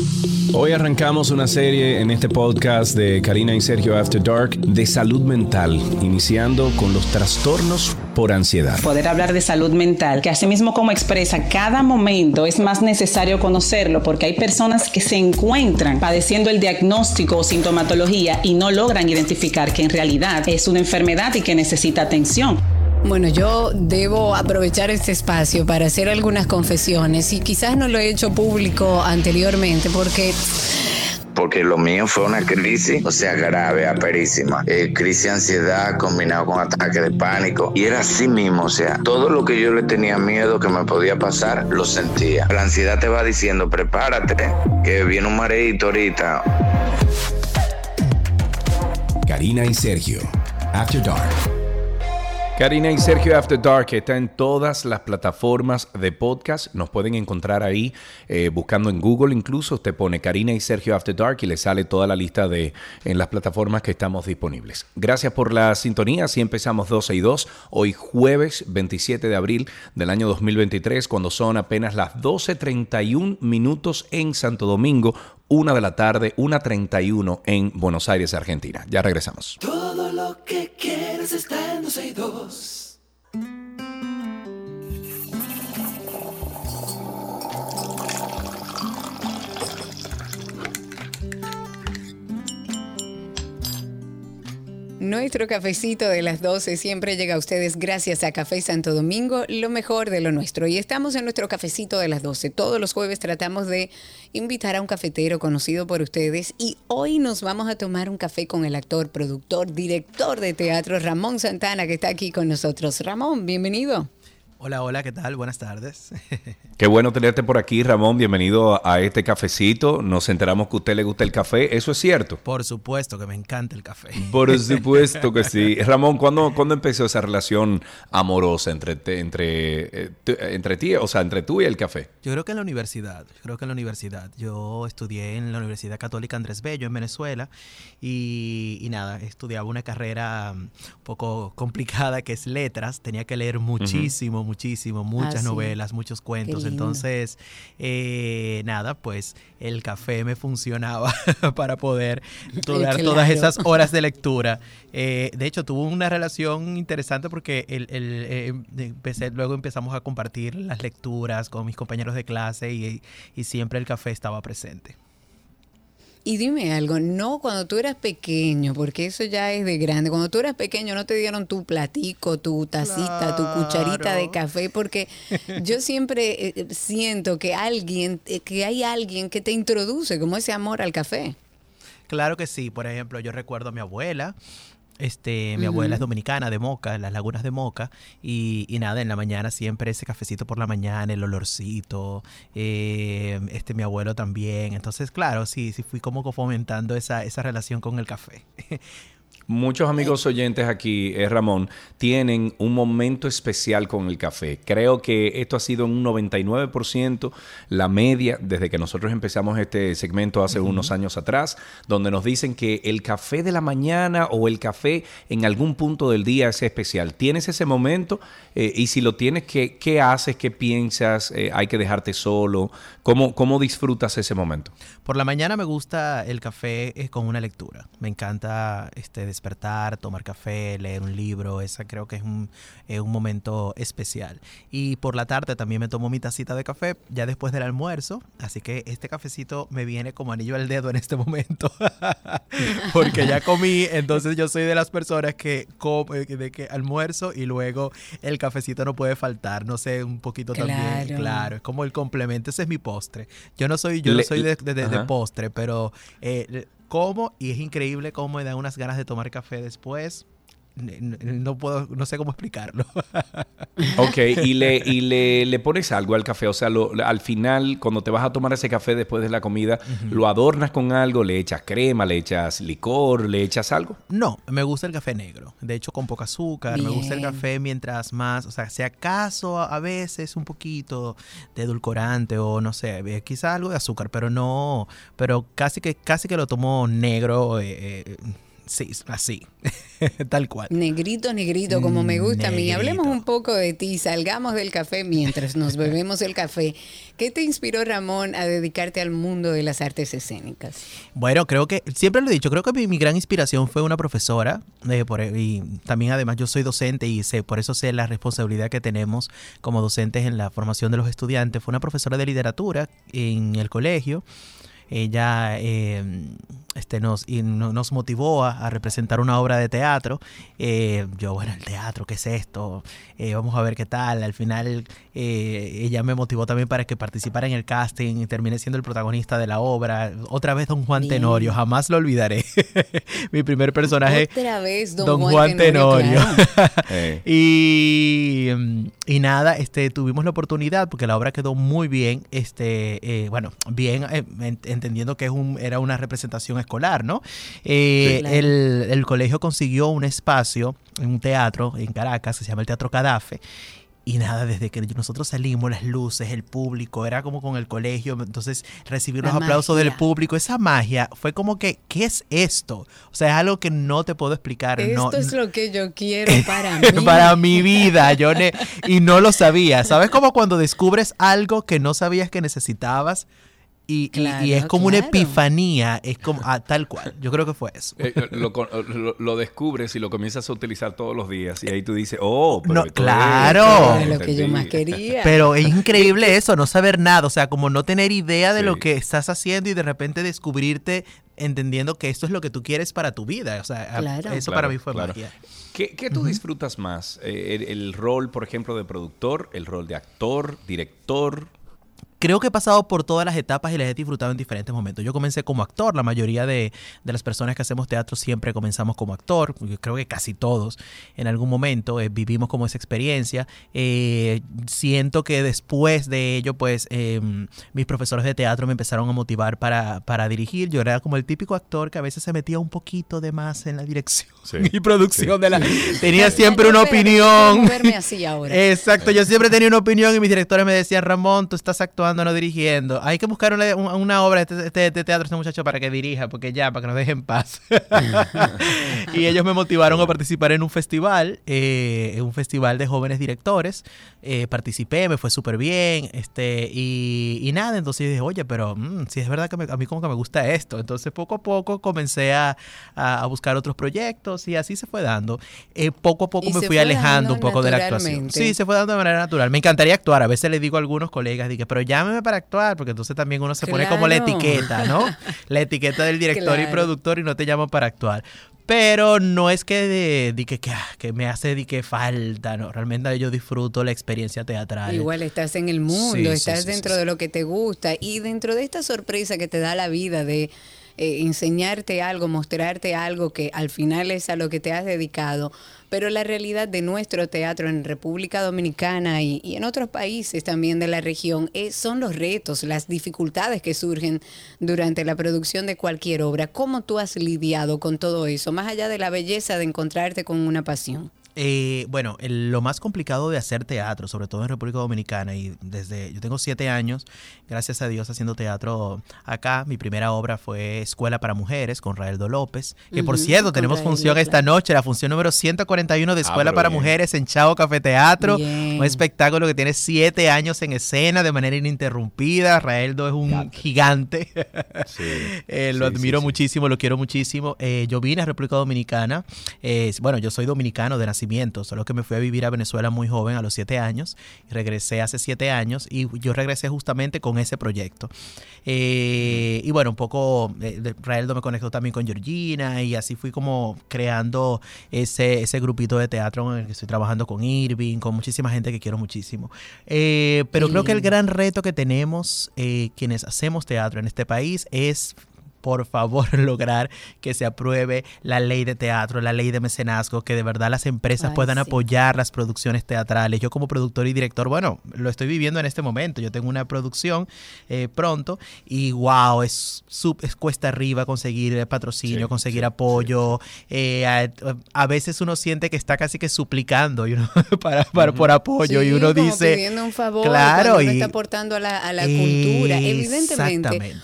Hoy arrancamos una serie en este podcast de Karina y Sergio After Dark de salud mental, iniciando con los trastornos por ansiedad. Poder hablar de salud mental, que mismo como expresa cada momento es más necesario conocerlo porque hay personas que se encuentran padeciendo el diagnóstico o sintomatología y no logran identificar que en realidad es una enfermedad y que necesita atención. Bueno, yo debo aprovechar este espacio para hacer algunas confesiones y quizás no lo he hecho público anteriormente porque porque lo mío fue una crisis, o sea, grave, aperísima. Eh, crisis de ansiedad combinado con ataque de pánico. Y era así mismo, o sea, todo lo que yo le tenía miedo que me podía pasar, lo sentía. La ansiedad te va diciendo, prepárate, que viene un mareito ahorita. Karina y Sergio, After Dark. Karina y Sergio After Dark está en todas las plataformas de podcast. Nos pueden encontrar ahí eh, buscando en Google. Incluso usted pone Karina y Sergio After Dark y le sale toda la lista de en las plataformas que estamos disponibles. Gracias por la sintonía. Así empezamos 12 y 2. Hoy jueves 27 de abril del año 2023 cuando son apenas las 12.31 minutos en Santo Domingo. Una de la tarde, 1.31 en Buenos Aires, Argentina. Ya regresamos. Todo lo que quieres está en Nuestro cafecito de las 12 siempre llega a ustedes gracias a Café Santo Domingo, lo mejor de lo nuestro. Y estamos en nuestro cafecito de las 12. Todos los jueves tratamos de invitar a un cafetero conocido por ustedes y hoy nos vamos a tomar un café con el actor, productor, director de teatro Ramón Santana que está aquí con nosotros. Ramón, bienvenido. Hola, hola, ¿qué tal? Buenas tardes. <laughs> Qué bueno tenerte por aquí, Ramón. Bienvenido a este cafecito. Nos enteramos que a usted le gusta el café. ¿Eso es cierto? Por supuesto que me encanta el café. Por <laughs> supuesto que sí. <laughs> Ramón, ¿cuándo, ¿cuándo empezó esa relación amorosa entre, entre, eh, entre ti, o sea, entre tú y el café? Yo creo que en la universidad. Yo creo que en la universidad. Yo estudié en la Universidad Católica Andrés Bello en Venezuela y, nada, estudiaba una carrera un poco complicada que es letras. Tenía que leer muchísimo, muchísimo, muchas ah, novelas, muchos cuentos. Entonces, eh, nada, pues el café me funcionaba <laughs> para poder <laughs> dar todas esas horas de lectura. Eh, de hecho, tuvo una relación interesante porque el, eh, empecé, luego empezamos a compartir las lecturas con mis compañeros de clase y siempre el café estaba presente. Y dime algo, no cuando tú eras pequeño, porque eso ya es de grande, cuando tú eras pequeño no te dieron tu platico, tu tacita, tu cucharita de café, porque yo siempre eh, siento que alguien, eh, que hay alguien que te introduce como ese amor al café. Claro que sí, por ejemplo, yo recuerdo a mi abuela, este, mi abuela es dominicana, de Moca, en las lagunas de Moca, y, nada, en la mañana siempre ese cafecito por la mañana, el olorcito, eh, este, mi abuelo también. Entonces, claro, sí, sí fui como fomentando esa, esa relación con el café. <laughs> Muchos amigos oyentes aquí, eh, Ramón, tienen un momento especial con el café. Creo que esto ha sido un 99% la media desde que nosotros empezamos este segmento hace unos años atrás, donde nos dicen que el café de la mañana o el café en algún punto del día es especial. ¿Tienes ese momento? Eh, y si lo tienes, ¿qué, qué haces? ¿Qué piensas? Eh, ¿Hay que dejarte solo? ¿Cómo, ¿Cómo disfrutas ese momento? Por la mañana me gusta el café con una lectura. Me encanta este, despertar, tomar café, leer un libro, esa creo que es un, un momento especial. Y por la tarde también me tomo mi tacita de café ya después del almuerzo, así que este cafecito me viene como anillo al dedo en este momento, <laughs> porque ya comí, entonces yo soy de las personas que come, de que almuerzo y luego el cafecito no puede faltar, no sé, un poquito también, claro, es como el complemento, ese es mi postre. Yo no soy, yo no soy de, de postre, pero eh, como y es increíble cómo me da unas ganas de tomar café después. No puedo, no sé cómo explicarlo. <laughs> ok, y le, y le, le pones algo al café, o sea, lo, al final, cuando te vas a tomar ese café después de la comida, ¿lo adornas con algo? ¿Le echas crema, le echas licor, le echas algo? No, me gusta el café negro, de hecho con poca azúcar, me gusta el café mientras más, o sea, si acaso a veces un poquito de edulcorante o no sé, eh, quizá algo de azúcar, pero no, pero casi que, casi que lo tomo negro. Eh, eh Sí, así, <laughs> tal cual. Negrito, negrito, como me gusta a mí. Hablemos un poco de ti, salgamos del café mientras nos <laughs> bebemos el café. ¿Qué te inspiró, Ramón, a dedicarte al mundo de las artes escénicas? Bueno, creo que, siempre lo he dicho, creo que mi, gran inspiración fue una profesora, eh, por, y también además yo soy docente y sé, por eso sé la responsabilidad que tenemos como docentes en la formación de los estudiantes. Fue una profesora de literatura en el colegio ella eh, este, nos, y nos motivó a, representar una obra de teatro. Eh, yo, bueno, el teatro, ¿qué es esto? Eh, vamos a ver qué tal. Al final ella me motivó también para que participara en el casting y terminé siendo el protagonista de la obra. Otra vez Don Juan Tenorio, jamás lo olvidaré. <laughs> Mi primer personaje. Otra vez Don, Juan, Tenorio. <laughs> y, y nada, este, tuvimos la oportunidad porque la obra quedó muy bien. Este, bueno, bien en entendiendo que es un, era una representación escolar, ¿no? Eh, el, el, colegio consiguió un espacio, en un teatro en Caracas, se llama el Teatro Cadafe, y nada, desde que nosotros salimos, las luces, el público, era como con el colegio, entonces recibir los aplausos del público, esa magia fue como que, ¿qué es esto? O sea, es algo que no te puedo explicar. Esto es lo que yo quiero <laughs> para <laughs> mí. para mi vida, yo y no lo sabía. ¿Sabes como cuando descubres algo que no sabías que necesitabas? Y, es como una epifanía, es como ah, tal cual. Yo creo que fue eso. Eh, lo, descubres y lo comienzas a utilizar todos los días y ahí tú dices, oh, pero claro, lo que yo más quería. Pero es increíble eso, no saber nada, o sea, como no tener idea de lo que estás haciendo y de repente descubrirte entendiendo que esto es lo que tú quieres para tu vida. O sea, eso para mí fue magia. ¿Qué, tú disfrutas más? Eh, el, rol, por ejemplo, de productor, el rol de actor, director, creo que he pasado por todas las etapas y las he disfrutado en diferentes momentos. Yo comencé como actor, la mayoría de, las personas que hacemos teatro siempre comenzamos como actor, yo creo que casi todos en algún momento eh, vivimos como esa experiencia. Eh, siento que después de ello, pues em, mis profesores de teatro me empezaron a motivar para, para, dirigir. Yo era como el típico actor que a veces se metía un poquito de más en la dirección <laughs> y producción de la... Tenía siempre una opinión. Así ahora. <laughs> Exacto, yo siempre tenía una opinión y mis directores me decían, Ramón, tú estás actuando no dirigiendo. Hay que buscar una, obra de este, este, teatro, este muchacho, para que dirija, porque ya, para que nos dejen en paz. <laughs> y ellos me motivaron a participar en un festival, eh, un festival de jóvenes directores. Eh, participé, me fue súper bien, este, y, nada, entonces dije, oye, pero mm, si es verdad que a mí como que me gusta esto. Entonces poco a poco comencé a, buscar otros proyectos y así se fue dando. Eh, poco a poco me fui alejando un poco de la actuación. Sí, se fue dando de manera natural. Me encantaría actuar. A veces le digo a algunos colegas, dije, pero llámeme para actuar, porque entonces también uno se pone como la etiqueta, ¿no? <laughs> la etiqueta del director y productor y no te llaman para actuar. Pero no es que, de, que, ah, que, me hace de que falta, no. Realmente yo disfruto la experiencia teatral. Igual estás en el mundo, estás dentro de lo que te gusta y dentro de esta sorpresa que te da la vida de eh, enseñarte algo, mostrarte algo que al final es a lo que te has dedicado. Pero la realidad de nuestro teatro en República Dominicana y, en otros países también de la región es, son los retos, las dificultades que surgen durante la producción de cualquier obra. ¿Cómo tú has lidiado con todo eso, más allá de la belleza de encontrarte con una pasión? Eh, bueno, lo más complicado de hacer teatro, sobre todo en República Dominicana, y desde yo tengo siete años, gracias a Dios, haciendo teatro acá. Mi primera obra fue Escuela para Mujeres con Raeldo López, que por cierto, tenemos función esta noche, la función número 141 de ah, Escuela para Mujeres en Chao Café Teatro, un espectáculo que tiene siete años en escena de manera ininterrumpida. Raeldo es un gigante, <laughs> <laughs> eh, lo admiro muchísimo, lo quiero muchísimo. Eh, yo vine a República Dominicana, bueno, yo soy dominicano de nacimiento solo que me fui a vivir a Venezuela muy joven, a los siete años, y regresé hace siete años y yo regresé justamente con ese proyecto. Eh, y bueno, un poco, eh, Raeldo me conectó también con Georgina y así fui como creando ese, ese grupito de teatro en el que estoy trabajando con Irving, con muchísima gente que quiero muchísimo. Eh, pero creo que el gran reto que tenemos quienes hacemos teatro en este país es por favor, <laughs> lograr que se apruebe la ley de teatro, la ley de mecenazgo, que de verdad las empresas Ay, puedan sí. apoyar las producciones teatrales. Yo como productor y director, bueno, lo estoy viviendo en este momento. Yo tengo una producción eh, pronto y wow, es, sub- es cuesta arriba conseguir eh, patrocinio, Sí, conseguir sí, apoyo. Eh, a, a veces uno siente que está casi que suplicando you know, <laughs> para, para- por apoyo y uno como dice... pidiendo un favor claro, uno y- está aportando a la, a la cultura. Evidentemente, Exactamente.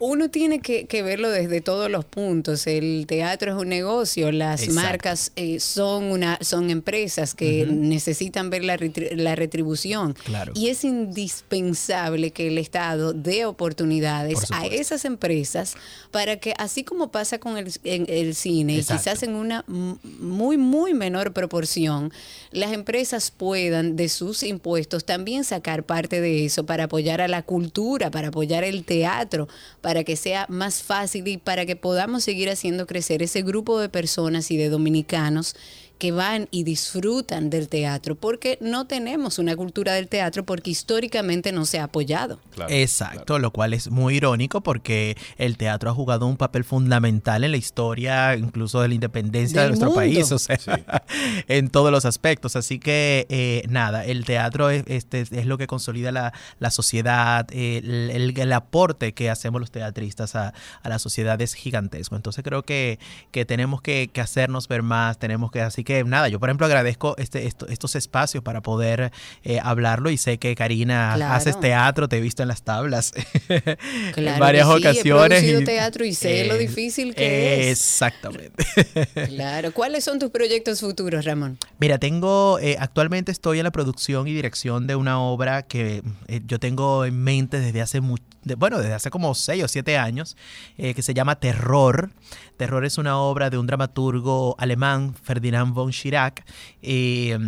Uno tiene que, que verlo desde todos los puntos. El teatro es un negocio, las Exacto. marcas eh, son una son empresas que necesitan ver la, retri- la retribución. Claro. Y es indispensable que el Estado dé oportunidades Por a esas empresas para que, así como pasa con el, en el cine, y quizás en una muy, muy menor proporción, las empresas puedan de sus impuestos también sacar parte de eso para apoyar a la cultura, para apoyar el teatro, para que sea más fácil y para que podamos seguir haciendo crecer ese grupo de personas y de dominicanos que van y disfrutan del teatro, porque no tenemos una cultura del teatro porque históricamente no se ha apoyado. Claro, Exacto, lo cual es muy irónico porque el teatro ha jugado un papel fundamental en la historia, incluso de la independencia Del de nuestro mundo. país, o sea, <laughs> en todos los aspectos. Así que eh, nada, el teatro es, este, es lo que consolida la, la sociedad, el, el- el aporte que hacemos los teatristas a, a la sociedad es gigantesco. Entonces creo que, que tenemos que, que hacernos ver más, tenemos que, así que nada, yo por ejemplo agradezco este, esto- estos espacios para poder eh, hablarlo y sé que Karina Claro. haces teatro, te he visto en las tablas <laughs> Claro en varias que sí, he ocasiones. producido teatro y sé lo difícil que es. Exactamente. Claro. ¿Cuáles son tus proyectos futuros, Ramón? Mira, tengo, eh, actualmente estoy en la producción y dirección de una obra que eh, yo tengo en mente desde hace mucho, bueno, desde hace como seis o siete años, eh, que se llama Terror. Terror es una obra de un dramaturgo alemán, Ferdinand von Schirach. eh,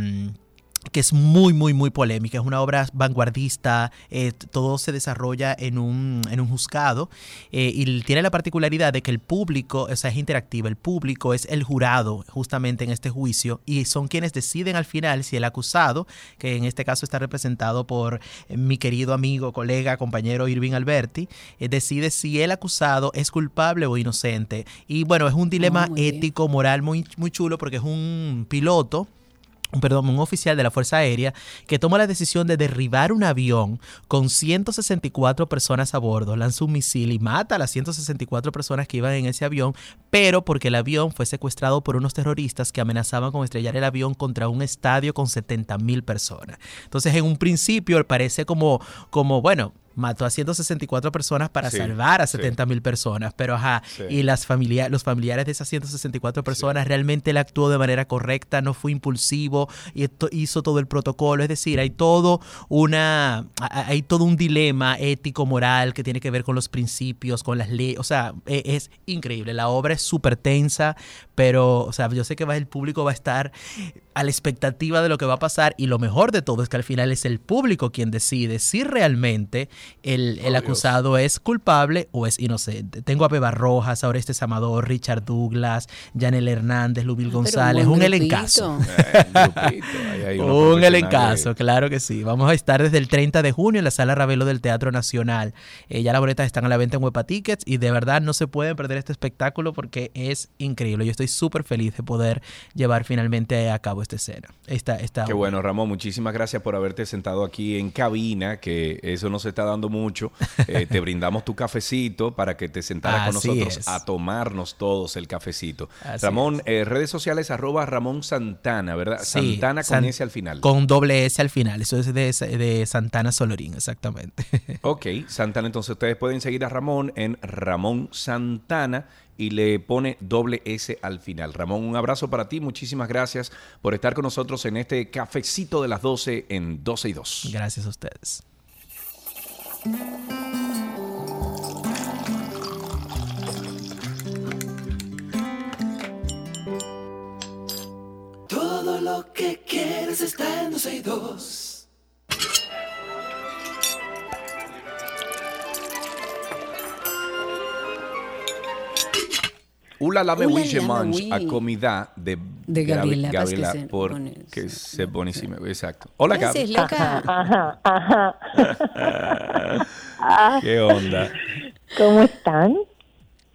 que es muy, muy, muy polémica. Es una obra vanguardista, eh, todo se desarrolla en un, en un juzgado eh, y tiene la particularidad de que el público, o sea, es interactiva, el público es el jurado justamente en este juicio y son quienes deciden al final si el acusado, que en este caso está representado por eh, mi querido amigo, colega, compañero Irving Alberti, eh, decide si el acusado es culpable o inocente. Y bueno, es un dilema Oh, muy bien. ético, moral muy, muy chulo porque es un piloto perdón, un oficial de la Fuerza Aérea que toma la decisión de derribar un avión con 164 personas a bordo, lanza un misil y mata a las 164 personas que iban en ese avión, pero porque el avión fue secuestrado por unos terroristas que amenazaban con estrellar el avión contra un estadio con 70 mil personas. Entonces, en un principio parece como, como bueno, mató a 164 personas para Sí, salvar a sí. 70 mil personas, pero ajá, Sí. y las familia los familiares de esas 164 personas realmente él actuó de manera correcta, no fue impulsivo y esto- hizo todo el protocolo, es decir, hay todo una hay todo un dilema ético moral que tiene que ver con los principios, con las leyes, o sea, e- es, increíble, la obra es súper tensa, pero o sea, yo sé que va el público va a estar a la expectativa de lo que va a pasar y lo mejor de todo es que al final es el público quien decide si realmente el, el Oh, acusado es culpable o es inocente. Tengo a Beba Rojas, Orestes Amador, Richard Douglas, Janel Hernández, Lubil Pero González, un grupito. elencazo. Eh, un ahí hay <laughs> Un elencazo, claro que sí. Vamos a estar desde el 30 de junio en la Sala Ravelo del Teatro Nacional. Eh, ya las boletas están a la venta en Huepa Tickets y de verdad no se pueden perder este espectáculo porque es increíble. Yo estoy súper feliz de poder llevar finalmente a cabo esta escena. Esta, esta Qué bueno, Ramón. Muchísimas gracias por haberte sentado aquí en cabina, que eso no se está dando mucho. <laughs> Eh, te brindamos tu cafecito para que te sentaras con nosotros es. a tomarnos todos el cafecito. Así Ramón, eh, redes sociales arroba Ramón Santana, ¿verdad? Sí, Santana con San- S al final. Con doble S al final. Eso es de, de Santana Solorín, exactamente. Ok, Santana, entonces ustedes pueden seguir a Ramón en Ramón Santana y le pone doble S al final. Ramón, un abrazo para ti, muchísimas gracias por estar con nosotros en este cafecito de las 12 en 12 y 2. Gracias a ustedes. Todo lo que quieres está en 12 y 2. Ula la me Ula wish la me mange wi. a comida de, De Gabriela, Gabriela, que se por pone- que se buenísimo, exacto. Hola, ¿Qué haces, Gab. loca? Ajá, ajá. <laughs> ¿Qué onda? ¿Cómo están?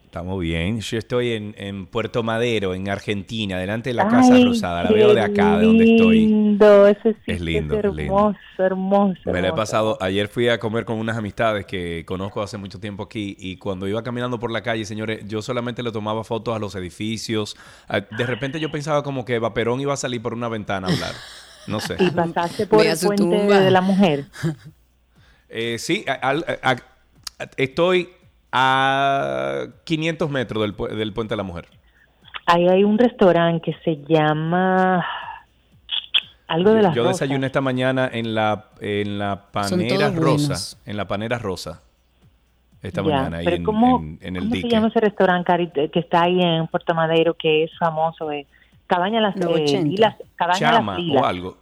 Estamos bien. Yo estoy en, en Puerto Madero, en Argentina, delante de la Casa Rosada. La veo de acá, de donde estoy. Lindo, ese sí Es lindo, es es lindo. hermoso, hermoso. Me la he hermoso. pasado. Ayer fui a comer con unas amistades que conozco hace mucho tiempo aquí y cuando iba caminando por la calle, señores, yo solamente le tomaba fotos a los edificios. A- De repente yo pensaba como que Vaperón iba a salir por una ventana a hablar. No sé. <laughs> Y pasaste por Ve a el puente tumba. de la mujer. <laughs> Eh, sí, al- estoy a 500 metros del, pu- del Puente de la Mujer. Ahí hay un restaurante que se llama algo de Yo, las yo rosas. desayuné esta mañana en la, en la panera rosa. buenos. En la panera rosa. Esta Ya, mañana ahí en, ¿cómo, en- en el ¿cómo dique. se llama ese restaurante Cari, que está ahí en Puerto Madero que es famoso? Eh? Cabaña Las, eh, 80. Lilas, Cabaña Chama Las Lilas. o algo.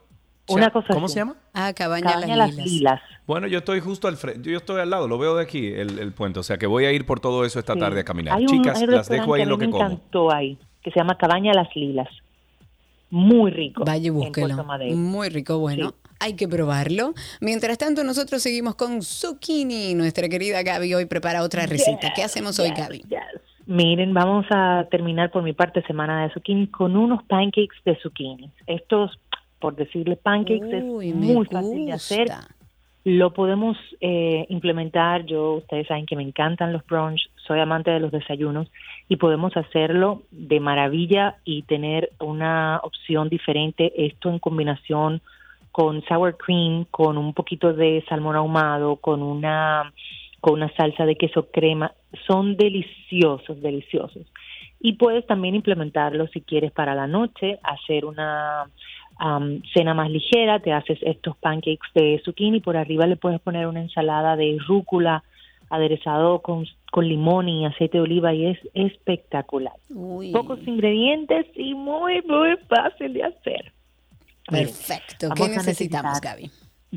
Una cosa ¿Cómo así. se llama? Ah, Cabaña, Cabaña Las Las Lilas. Bueno, yo estoy justo al frente, yo estoy al lado, lo veo de aquí, el, el puente, o sea que voy a ir por todo eso esta Sí. tarde a caminar. Hay un, Chicas, las dejo ahí que lo que como. encantó ahí, que se llama Cabaña Las Lilas. Muy rico. Vaya y en búsquelo. Puerto Madero. Muy rico, bueno. Sí. Hay que probarlo. Mientras tanto, nosotros seguimos con zucchini. Nuestra querida Gaby hoy prepara otra receta. ¿Qué hacemos hoy, Gaby? yes. Miren, vamos a terminar por mi parte semana de zucchini con unos pancakes de zucchini. Estos, por decirle pancakes, Uy, es muy fácil de hacer. Lo podemos eh, implementar. Yo, ustedes saben que me encantan los brunch, soy amante de los desayunos y podemos hacerlo de maravilla y tener una opción diferente. Esto en combinación con sour cream, con un poquito de salmón ahumado, con una con una salsa de queso crema, son deliciosos, deliciosos. Y puedes también implementarlo si quieres para la noche, hacer una am, cena más ligera, te haces estos pancakes de zucchini, por arriba le puedes poner una ensalada de rúcula aderezado con, con limón y aceite de oliva y es espectacular. Uy, Pocos ingredientes y muy, muy fácil de hacer. Perfecto. ¿Qué necesitamos, Gaby?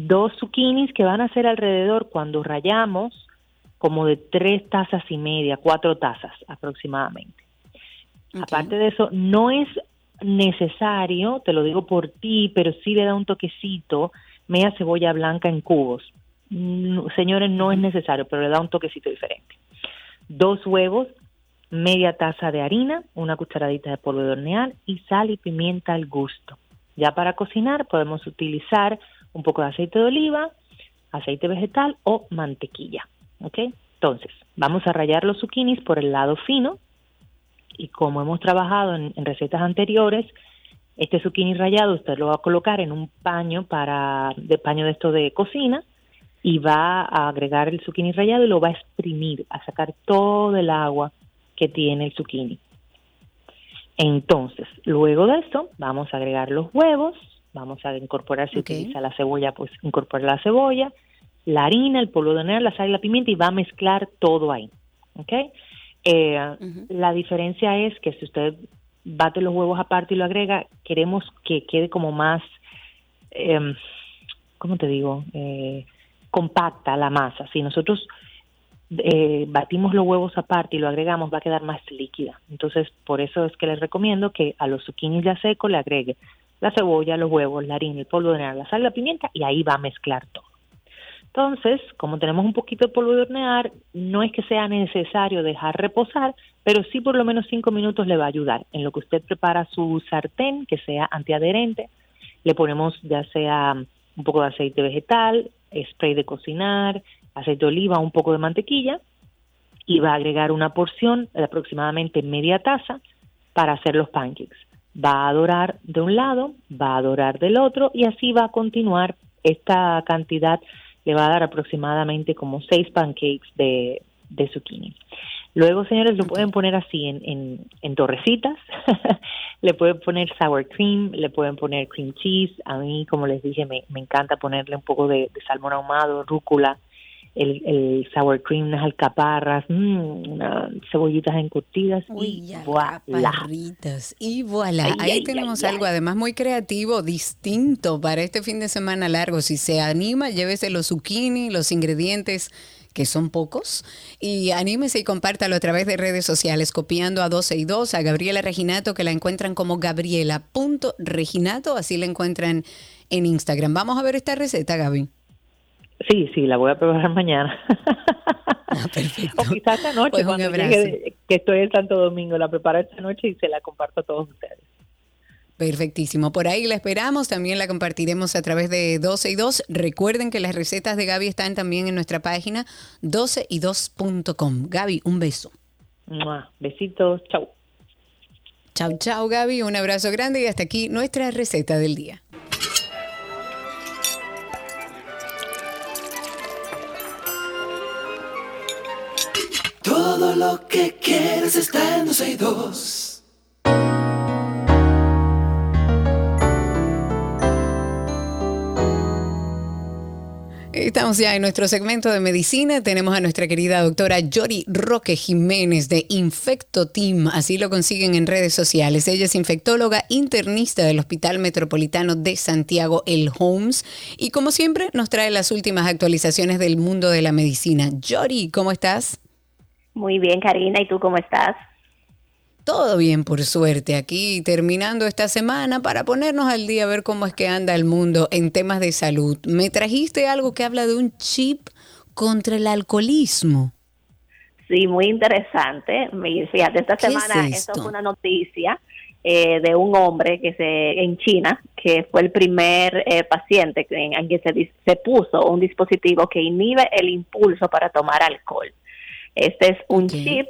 dos zucchinis que van a ser alrededor cuando rayamos como de tres tazas y media, cuatro tazas aproximadamente. Aparte de eso, no es necesario, te lo digo por ti, pero sí le da un toquecito, media cebolla blanca en cubos. Mm, Señores, no es necesario, pero le da un toquecito diferente. Dos huevos, media taza de harina, una cucharadita de polvo de hornear y sal y pimienta al gusto. Ya para cocinar podemos utilizar un poco de aceite de oliva, aceite vegetal o mantequilla. ¿ok? Entonces, vamos a rallar los zucchinis por el lado fino y como hemos trabajado en, en recetas anteriores, este zucchini rallado usted lo va a colocar en un paño para de paño de esto de cocina y va a agregar el zucchini rallado y lo va a exprimir, a sacar todo el agua que tiene el zucchini. Entonces, luego de eso, vamos a agregar los huevos, vamos a incorporar, si utiliza la cebolla, pues incorporar la cebolla, la harina, el polvo de hornear, la sal y la pimienta y va a mezclar todo ahí. ¿Ok? Eh. La diferencia es que si usted bate los huevos aparte y lo agrega, queremos que quede como más, eh, ¿cómo te digo? Eh, compacta la masa. Si nosotros eh, batimos los huevos aparte y lo agregamos, va a quedar más líquida. Entonces, por eso es que les recomiendo que a los zucchinis ya secos le agregue la cebolla, los huevos, la harina, el polvo de hornear, la sal la pimienta y ahí va a mezclar todo. Entonces, como tenemos un poquito de polvo de hornear, no es que sea necesario dejar reposar, pero sí por lo menos cinco minutos le va a ayudar. En lo que usted prepara su sartén, que sea antiadherente, le ponemos ya sea un poco de aceite vegetal, spray de cocinar, aceite de oliva, un poco de mantequilla, y va a agregar una porción de aproximadamente media taza para hacer los pancakes. Va a dorar de un lado, va a dorar del otro y así va a continuar. Esta cantidad le va a dar aproximadamente como seis pancakes de, de zucchini. Luego, señores, lo pueden poner así en, en, en torrecitas. <laughs> le pueden poner sour cream, le pueden poner cream cheese. A mí, como les dije, me, me encanta ponerle un poco de, de salmón ahumado, rúcula, el, el sour cream, unas alcaparras, mm, unas cebollitas encurtidas Uy, y ya, voilà. parritas. Y voilà, Ay, ahí ay, tenemos ay, algo además muy creativo, distinto para este fin de semana largo. Si se anima, llévese los zucchini, los ingredientes que son pocos, y anímese y compártalo a través de redes sociales, copiando a 12 y 2 a Gabriela Reginato, que la encuentran como gabriela.reginato, así la encuentran en Instagram. Vamos a ver esta receta, Gaby. Sí, sí, la voy a probar <laughs> mañana. Ah, perfecto. o quizás esta noche, Pues cuando llegue, que estoy en Santo Domingo, la preparo esta noche y se la comparto a todos ustedes. Perfectísimo. Por ahí la esperamos. También la compartiremos a través de 12 y 2. Recuerden que las recetas de Gaby están también en nuestra página 12y2.com. Gaby, un beso. Mua. Besitos, chau. Chau, chau, Gaby. Un abrazo grande y hasta aquí nuestra receta del día. Todo lo que quieres está en 12 y 2. Estamos ya en nuestro segmento de medicina. Tenemos a nuestra querida doctora Yori Roque Jiménez de Infecto Team. Así lo consiguen en redes sociales. Ella es infectóloga internista del Hospital Metropolitano de Santiago, el Holmes. Y como siempre, nos trae las últimas actualizaciones del mundo de la medicina. Yori, ¿cómo estás? Muy bien, Karina, ¿y tú cómo estás? Todo bien, por suerte. Aquí terminando esta semana para ponernos al día a ver cómo es que anda el mundo en temas de salud. Me trajiste algo que habla de un chip contra el alcoholismo. Sí, muy interesante. Fíjate, esta ¿Qué es semana esto? esto fue una noticia eh, de un hombre que se en China que fue el primer eh, paciente que- en, en que se, se puso un dispositivo que inhibe el impulso para tomar alcohol. Este es un chip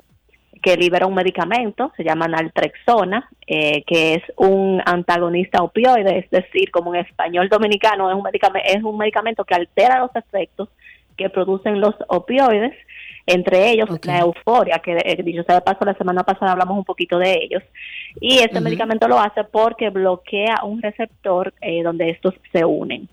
que libera un medicamento, se llama naltrexona, eh, que es un antagonista opioide, es decir, como en español dominicano, es un, medicamento, es un medicamento que altera los efectos que producen los opioides, entre ellos la euforia, que eh, dicho sea de paso, la semana pasada hablamos un poquito de ellos. Y este medicamento lo hace porque bloquea un receptor eh, donde estos se unen.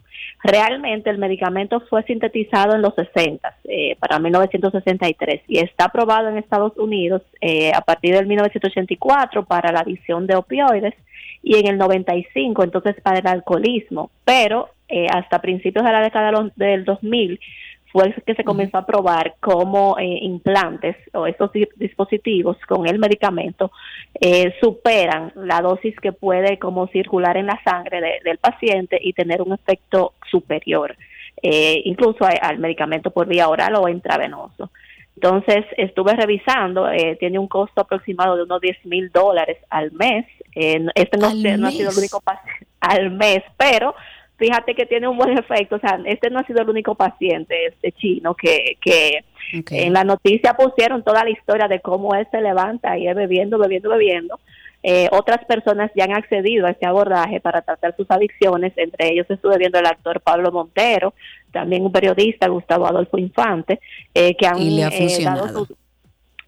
Realmente el medicamento fue sintetizado en los 60, eh, para 1963, y está aprobado en Estados Unidos eh, a partir del 1984 para la adicción de opioides y en el 95 entonces para el alcoholismo, pero eh, hasta principios de la década del 2000 fue que se comenzó a probar cómo eh, implantes o estos di- dispositivos con el medicamento eh, superan la dosis que puede como circular en la sangre de- del paciente y tener un efecto superior, eh, incluso a- al medicamento por vía oral o intravenoso. Entonces estuve revisando, eh, tiene un costo aproximado de unos 10 mil dólares al mes. Eh, este no, ¿Al se- no ha sido el único paciente al mes, pero fíjate que tiene un buen efecto. O sea, este no ha sido el único paciente este chino que, que en la noticia pusieron toda la historia de cómo él se levanta y es bebiendo, bebiendo, bebiendo. Eh, otras personas ya han accedido a este abordaje para tratar sus adicciones, entre ellos estuve viendo el actor Pablo Montero, también un periodista, Gustavo Adolfo Infante, eh, que han Y le ha eh, dado su,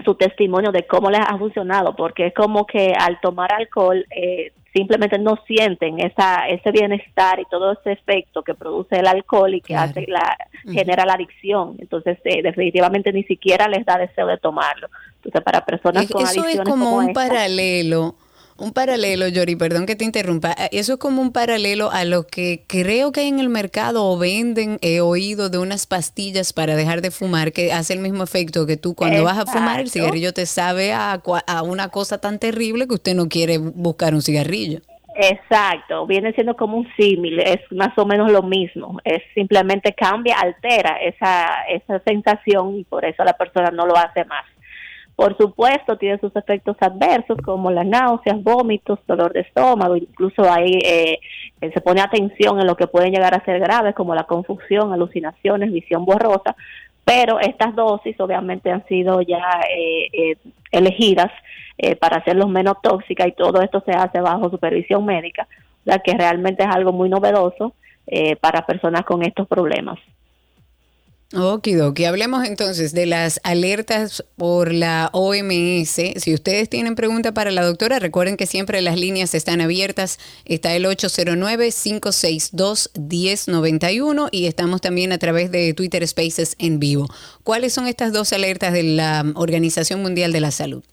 su testimonio de cómo les ha funcionado, porque es como que al tomar alcohol eh, simplemente no sienten esa ese bienestar y todo ese efecto que produce el alcohol y que Claro. hace la genera la adicción. Entonces, eh, definitivamente ni siquiera les da deseo de tomarlo. Entonces, para personas Es- con Eso es adicciones como un esta, paralelo, un paralelo, Yori, perdón que te interrumpa. Eh, Eso es como un paralelo a lo que creo que hay en el mercado o venden, he oído de unas pastillas para dejar de fumar que hace el mismo efecto que tú cuando vas a fumar el cigarrillo te sabe a, a una cosa tan terrible que usted no quiere buscar un cigarrillo. Exacto, viene siendo como un símil, es más o menos lo mismo, es simplemente cambia, altera esa, esa sensación y por eso la persona no lo hace más. Por supuesto, tiene sus efectos adversos como las náuseas, vómitos, dolor de estómago, incluso ahí eh, eh, se pone atención en lo que pueden llegar a ser graves como la confusión, alucinaciones, visión borrosa, pero estas dosis obviamente han sido ya eh, eh, elegidas eh, para hacerlos menos tóxicas y todo esto se hace bajo supervisión médica, que realmente es algo muy novedoso para personas con estos problemas. Okidoki, hablemos entonces de las alertas por la OMS. Si ustedes tienen pregunta para la doctora, recuerden que siempre las líneas están abiertas. Está el 809-562-1091 y estamos también a través de Twitter Spaces en vivo. ¿Cuáles son estas dos alertas de la Organización Mundial de la Salud?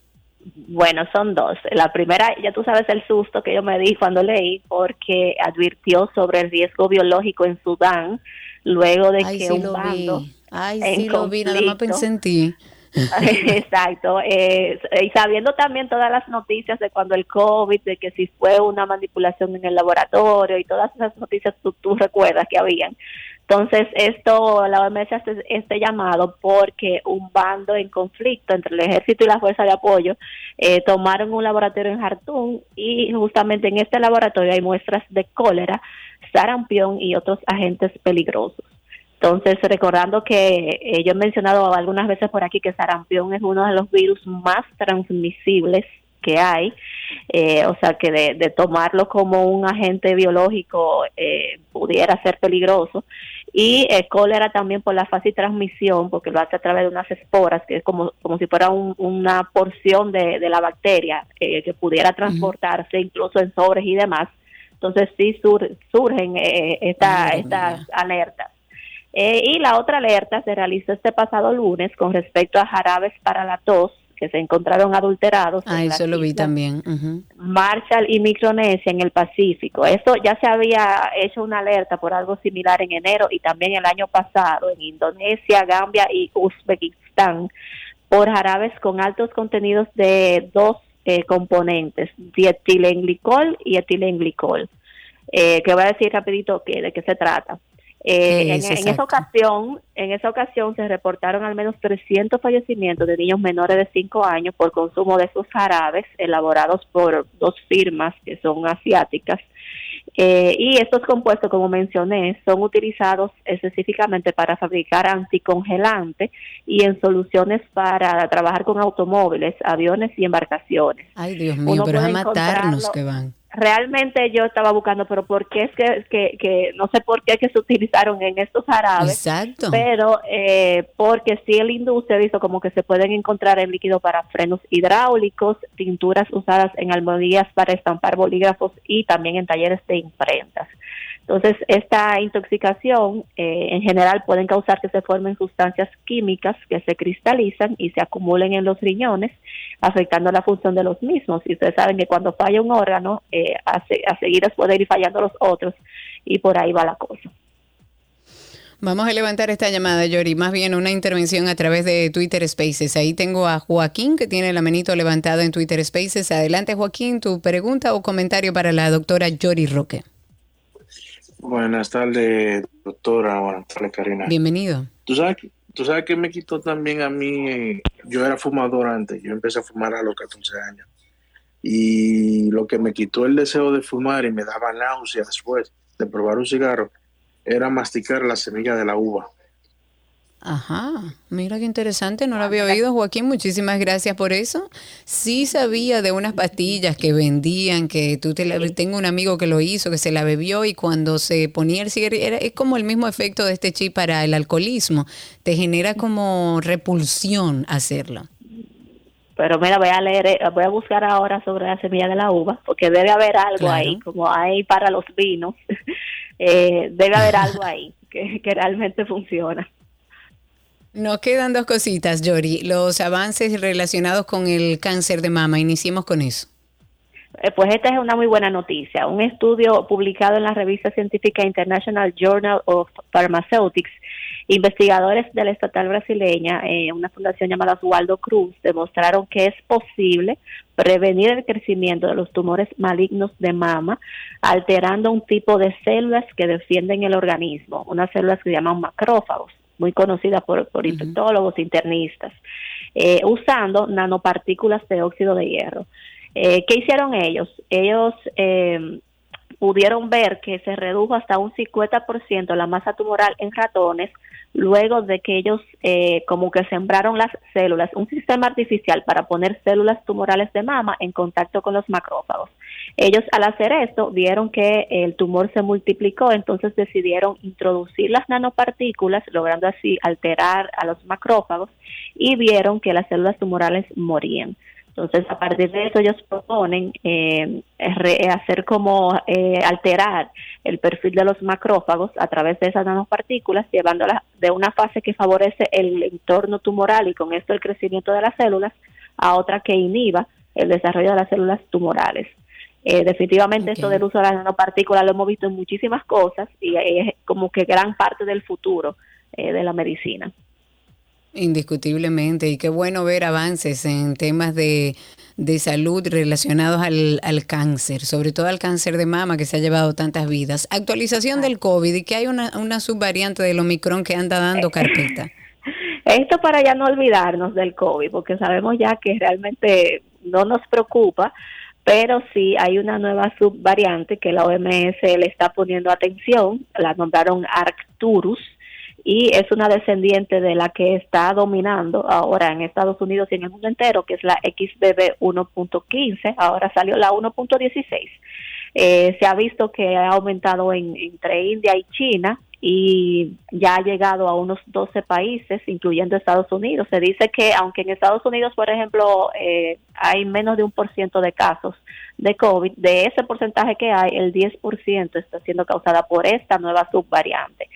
Bueno, son dos. La primera, ya tú sabes el susto que yo me di cuando leí, porque advirtió sobre el riesgo biológico en Sudán, luego de Ay, que sí un lo bando vi. Ay, en sí lo vi, nada más conflicto- pensé en ti. <laughs> Exacto, eh, y sabiendo también todas las noticias de cuando el COVID, de que si fue una manipulación en el laboratorio y todas esas noticias tú, tú recuerdas que habían, Entonces, esto, la OMS hace este llamado porque un bando en conflicto entre el ejército y la fuerza de apoyo eh, tomaron un laboratorio en Jartum y justamente en este laboratorio hay muestras de cólera, sarampión y otros agentes peligrosos. Entonces, recordando que eh, yo he mencionado algunas veces por aquí que sarampión es uno de los virus más transmisibles que hay, eh, o sea que de, tomarlo como un agente biológico eh, pudiera ser peligroso. Y cólera también por la fácil transmisión, porque lo hace a través de unas esporas, que es como, como si fuera una porción de, la bacteria que pudiera transportarse incluso en sobres y demás. Entonces sí surgen esta, estas alertas. y la otra alerta se realizó este pasado lunes con respecto a jarabes para la tos que se encontraron adulterados. Ah, eso lo vi también. Marshall y Micronesia en el Pacífico. Eso ya se había hecho una alerta por algo similar en enero y también el año pasado en Indonesia, Gambia y Uzbekistán por jarabes con altos contenidos de dos eh, componentes, dietilenglicol y etilenglicol. Eh, que voy a decir rapidito que, de qué se trata. Eh, en, esa ocasión, en esa ocasión se reportaron al menos 300 fallecimientos de niños menores de 5 años por consumo de esos jarabes elaborados por dos firmas que son asiáticas. Eh, y estos compuestos, como mencioné, son utilizados específicamente para fabricar anticongelante y en soluciones para trabajar con automóviles, aviones y embarcaciones. Ay, Dios mío, pero a matarnos que van realmente yo estaba buscando, pero ¿por qué es que, que, que, no sé por qué que se utilizaron en estos árabes? Exacto. Pero eh, porque sí el industria dice como que se pueden encontrar en líquido para frenos hidráulicos, pinturas usadas en almohadillas para estampar bolígrafos y también en talleres de imprentas. Entonces, esta intoxicación eh, en general pueden causar que se formen sustancias químicas que se cristalizan y se acumulen en los riñones, afectando la función de los mismos. Y ustedes saben que cuando falla un órgano, eh, a, a seguir ir fallando los otros y por ahí va la cosa. Vamos a levantar esta llamada, Yori, más bien una intervención a través de Twitter Spaces. Ahí tengo a Joaquín que tiene la manito levantado en Twitter Spaces. Adelante, Joaquín, tu pregunta o comentario para la doctora Yori Roque. Buenas tardes, doctora. Buenas tardes, Karina. Bienvenido. Tú sabes, tú sabes que me quitó también a mí, yo era fumador antes, yo empecé a fumar a los 14 años. Y lo que me quitó el deseo de fumar y me daba náusea después de probar un cigarro era masticar la semilla de la uva. Ajá, mira qué interesante, no lo había oído Joaquín, muchísimas gracias por eso. Sí sabía de unas pastillas que vendían, que tú te la, tengo un amigo que lo hizo, que se la bebió y cuando se ponía el cigarrillo, es como el mismo efecto de este chip para el alcoholismo, te genera como repulsión hacerlo. Pero mira, voy a leer, eh, voy a buscar ahora sobre la semilla de la uva, porque debe haber algo ahí, como hay para los vinos, <laughs> eh, debe haber algo ahí que, que realmente funciona. Nos quedan dos cositas, Yori. Los avances relacionados con el cáncer de mama. Iniciemos con eso. Eh, pues esta es una muy buena noticia. Un estudio publicado en la revista científica International Journal of Pharmaceutics, investigadores de la estatal brasileña, eh, una fundación llamada Oswaldo Cruz, demostraron que es posible prevenir el crecimiento de los tumores malignos de mama alterando un tipo de células que defienden el organismo, unas células que se llaman macrófagos muy conocida por, por infectólogos internistas, eh, usando nanopartículas de óxido de hierro. Eh, ¿Qué hicieron ellos? Ellos eh, pudieron ver que se redujo hasta un 50% la masa tumoral en ratones luego de que ellos eh, como que sembraron las células, un sistema artificial para poner células tumorales de mama en contacto con los macrófagos. Ellos al hacer esto vieron que el tumor se multiplicó, entonces decidieron introducir las nanopartículas, logrando así alterar a los macrófagos y vieron que las células tumorales morían. Entonces, a partir de eso, ellos proponen eh, hacer como eh, alterar el perfil de los macrófagos a través de esas nanopartículas, llevándolas de una fase que favorece el entorno tumoral y con esto el crecimiento de las células a otra que inhiba el desarrollo de las células tumorales. Eh, definitivamente esto del uso de las nanopartículas lo hemos visto en muchísimas cosas y es como que gran parte del futuro de la medicina. Indiscutiblemente, y qué bueno ver avances en temas de, de salud relacionados al, al, cáncer, sobre todo al cáncer de mama que se ha llevado tantas vidas. Actualización del COVID y que hay una, una subvariante del Omicron que anda dando <laughs> carpeta. Esto para ya no olvidarnos del COVID, porque sabemos ya que realmente no nos preocupa, pero sí hay una nueva subvariante que la OMS le está poniendo atención, la nombraron Arcturus, y es una descendiente de la que está dominando ahora en Estados Unidos y en el mundo entero, que es la XBB 1.15, ahora salió la 1.16. Eh, se ha visto que ha aumentado en, entre India y China y ya ha llegado a unos 12 países, incluyendo Estados Unidos. Se dice que aunque en Estados Unidos, por ejemplo, eh, hay menos de un por ciento de casos de COVID, de ese porcentaje que hay, el 10% está siendo causada por esta nueva subvariante.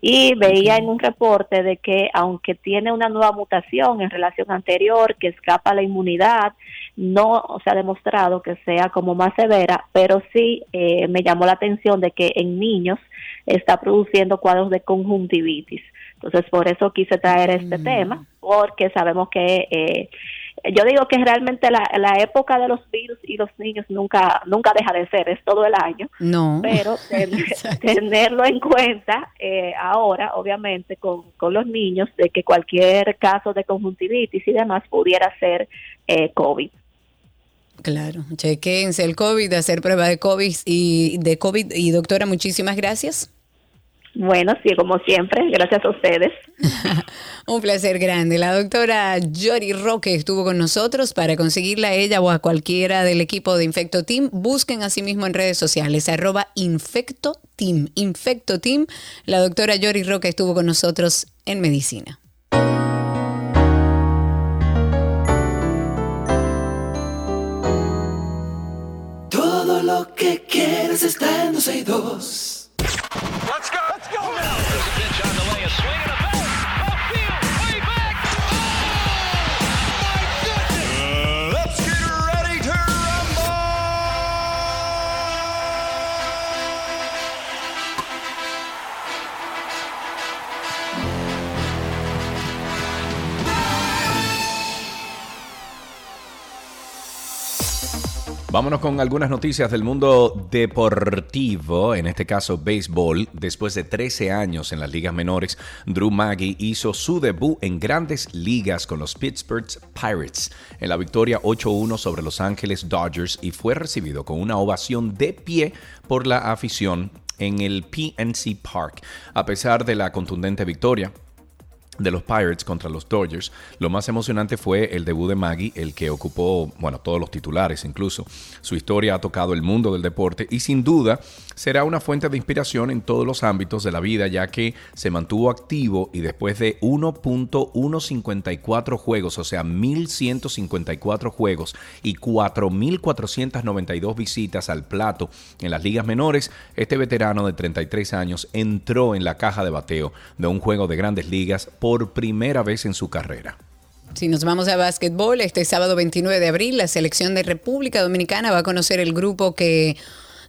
Y veía en un reporte de que aunque tiene una nueva mutación en relación anterior que escapa a la inmunidad, no se ha demostrado que sea como más severa, pero sí eh, me llamó la atención de que en niños está produciendo cuadros de conjuntivitis. Entonces, por eso quise traer este mm. tema, porque sabemos que eh, yo digo que realmente la, la, época de los virus y los niños nunca nunca deja de ser, es todo el año. No. Pero <laughs> tenerlo en cuenta eh, ahora, obviamente, con, con los niños, de que cualquier caso de conjuntivitis y demás pudiera ser eh, COVID. Claro, chequense el COVID, hacer prueba de COVID y de COVID. Y doctora, muchísimas gracias. Bueno, sí, como siempre, gracias a ustedes. <laughs> Un placer grande. La doctora Yori Roque estuvo con nosotros. Para conseguirla a ella o a cualquiera del equipo de Infecto Team, busquen mismo en redes sociales, arroba Infecto Team. Infecto Team. La doctora Yori Roque estuvo con nosotros en medicina. Todo lo que quieres está en 262. Let's go. Let's go now. Vámonos con algunas noticias del mundo deportivo, en este caso béisbol. Después de 13 años en las ligas menores, Drew Maggi hizo su debut en grandes ligas con los Pittsburgh Pirates en la victoria 8-1 sobre Los Ángeles Dodgers y fue recibido con una ovación de pie por la afición en el PNC Park. A pesar de la contundente victoria, de los Pirates contra los Dodgers. Lo más emocionante fue el debut de Maggie, el que ocupó, bueno, todos los titulares incluso. Su historia ha tocado el mundo del deporte y sin duda será una fuente de inspiración en todos los ámbitos de la vida, ya que se mantuvo activo y después de 1.154 juegos, o sea, 1.154 juegos y 4.492 visitas al plato en las ligas menores, este veterano de 33 años entró en la caja de bateo de un juego de grandes ligas primera vez en su carrera. Si nos vamos a básquetbol, este sábado 29 de abril, la selección de República Dominicana va a conocer el grupo que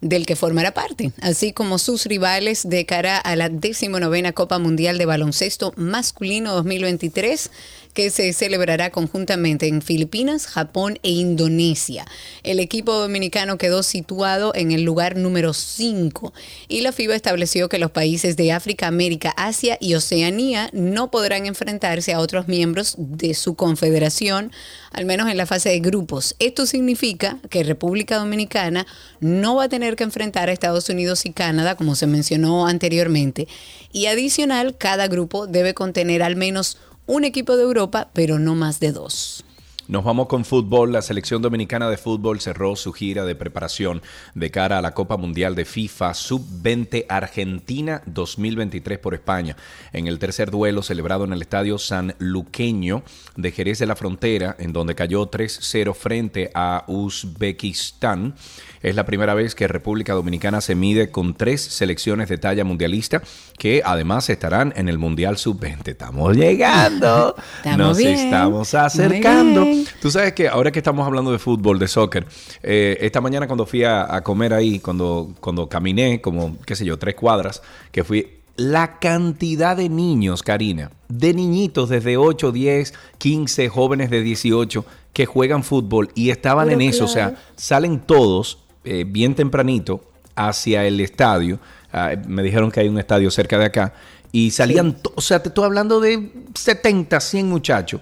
del que formará parte, así como sus rivales de cara a la 19 Copa Mundial de Baloncesto Masculino 2023 que se celebrará conjuntamente en Filipinas, Japón e Indonesia. El equipo dominicano quedó situado en el lugar número 5 y la FIBA estableció que los países de África, América, Asia y Oceanía no podrán enfrentarse a otros miembros de su confederación, al menos en la fase de grupos. Esto significa que República Dominicana no va a tener que enfrentar a Estados Unidos y Canadá, como se mencionó anteriormente. Y adicional, cada grupo debe contener al menos un equipo de Europa, pero no más de dos. Nos vamos con fútbol. La selección dominicana de fútbol cerró su gira de preparación de cara a la Copa Mundial de FIFA Sub-20 Argentina 2023 por España. En el tercer duelo celebrado en el Estadio San Luqueño de Jerez de la Frontera, en donde cayó 3-0 frente a Uzbekistán. Es la primera vez que República Dominicana se mide con tres selecciones de talla mundialista que además estarán en el Mundial Sub-20. Estamos llegando. <laughs> Nos estamos acercando. Tú sabes que ahora que estamos hablando de fútbol, de soccer, eh, esta mañana cuando fui a, comer ahí, cuando, cuando caminé como, qué sé yo, tres cuadras, que fui la cantidad de niños, Karina, de niñitos desde 8, 10, 15, jóvenes de 18, que juegan fútbol y estaban Pero en eso, o sea, salen todos eh, bien tempranito hacia el estadio. Ah, me dijeron que hay un estadio cerca de acá y salían, o sea, te estoy hablando de 70, 100 muchachos,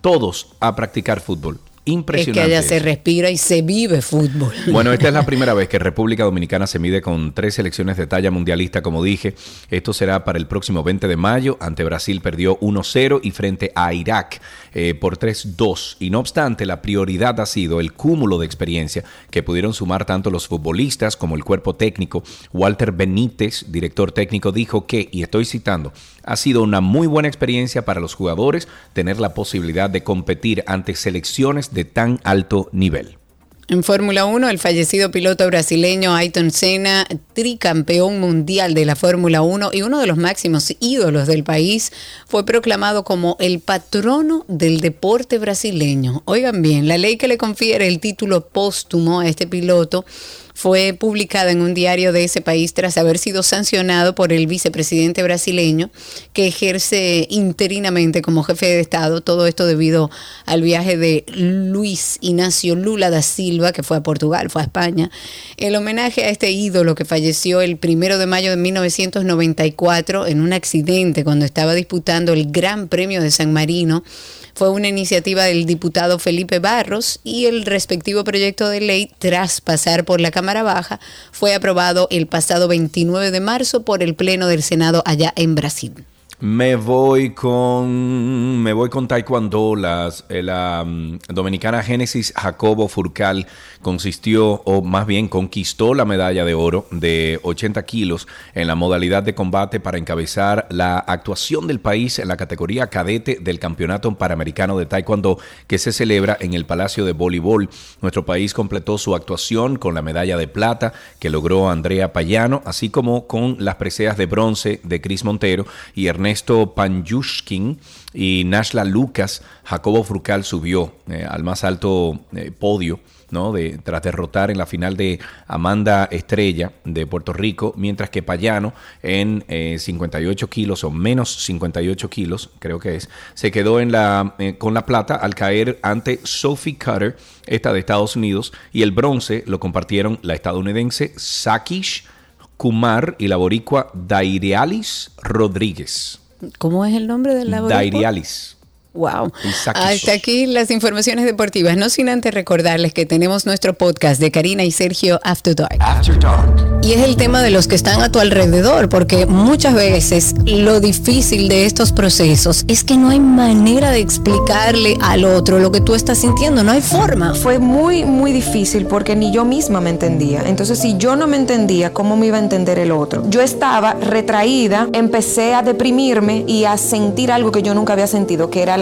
todos a practicar fútbol. Es que Impresionante. allá se respira y se vive fútbol. Bueno, esta es la primera vez que República Dominicana se mide con tres selecciones de talla mundialista, como dije. Esto será para el próximo 20 de mayo. Ante Brasil perdió 1-0 y frente a Irak eh, por 3-2. Y no obstante, la prioridad ha sido el cúmulo de experiencia que pudieron sumar tanto los futbolistas como el cuerpo técnico. Walter Benítez, director técnico, dijo que, y estoy citando, ha sido una muy buena experiencia para los jugadores tener la posibilidad de competir ante selecciones de tan alto nivel. En Fórmula 1, el fallecido piloto brasileño Ayrton Senna, tricampeón mundial de la Fórmula 1 y uno de los máximos ídolos del país, fue proclamado como el patrono del deporte brasileño. Oigan bien, la ley que le confiere el título póstumo a este piloto fue publicada en un diario de ese país tras haber sido sancionado por el vicepresidente brasileño que ejerce interinamente como jefe de Estado, todo esto debido al viaje de Luis Ignacio Lula da Silva, que fue a Portugal, fue a España. El homenaje a este ídolo que falleció el primero de mayo de 1994 en un accidente cuando estaba disputando el Gran Premio de San Marino fue una iniciativa del diputado Felipe Barros y el respectivo proyecto de ley, tras pasar por la Cámara Baja, fue aprobado el pasado 29 de marzo por el Pleno del Senado allá en Brasil. Me voy con me voy con Taekwondo. Las, eh, la mm, dominicana Génesis Jacobo Furcal consistió, o más bien conquistó la medalla de oro de 80 kilos en la modalidad de combate para encabezar la actuación del país en la categoría cadete del Campeonato Panamericano de Taekwondo que se celebra en el Palacio de Voleibol. Nuestro país completó su actuación con la medalla de plata que logró Andrea Payano, así como con las preseas de bronce de Cris Montero y Ernesto Panyushkin y Nashla Lucas. Jacobo Frucal subió eh, al más alto eh, podio. ¿no? De, tras derrotar en la final de Amanda Estrella de Puerto Rico, mientras que Payano en eh, 58 kilos o menos 58 kilos, creo que es, se quedó en la, eh, con la plata al caer ante Sophie Cutter, esta de Estados Unidos, y el bronce lo compartieron la estadounidense Sakish Kumar y la boricua Dairialis Rodríguez. ¿Cómo es el nombre del laboratorio? Dairialis. Wow. Hasta aquí las informaciones deportivas. No sin antes recordarles que tenemos nuestro podcast de Karina y Sergio After Dark. Y es el tema de los que están a tu alrededor, porque muchas veces lo difícil de estos procesos es que no hay manera de explicarle al otro lo que tú estás sintiendo, no hay forma. Fue muy, muy difícil porque ni yo misma me entendía. Entonces, si yo no me entendía, ¿cómo me iba a entender el otro? Yo estaba retraída, empecé a deprimirme y a sentir algo que yo nunca había sentido, que era la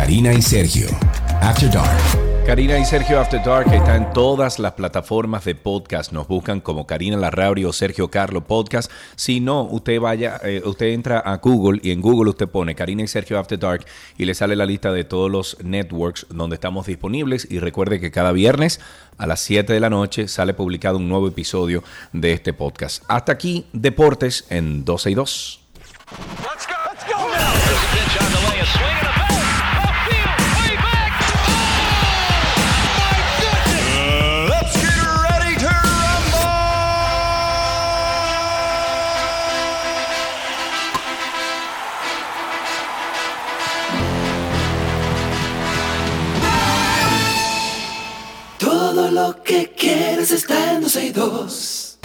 Karina y Sergio, After Dark. Karina y Sergio After Dark está en todas las plataformas de podcast. Nos buscan como Karina Larrauri o Sergio Carlo Podcast. Si no, usted vaya, eh, usted entra a Google y en Google usted pone Karina y Sergio After Dark y le sale la lista de todos los networks donde estamos disponibles. Y recuerde que cada viernes a las 7 de la noche sale publicado un nuevo episodio de este podcast. Hasta aquí, Deportes en 12 y 2. Let's que quieres está en 12 y 2.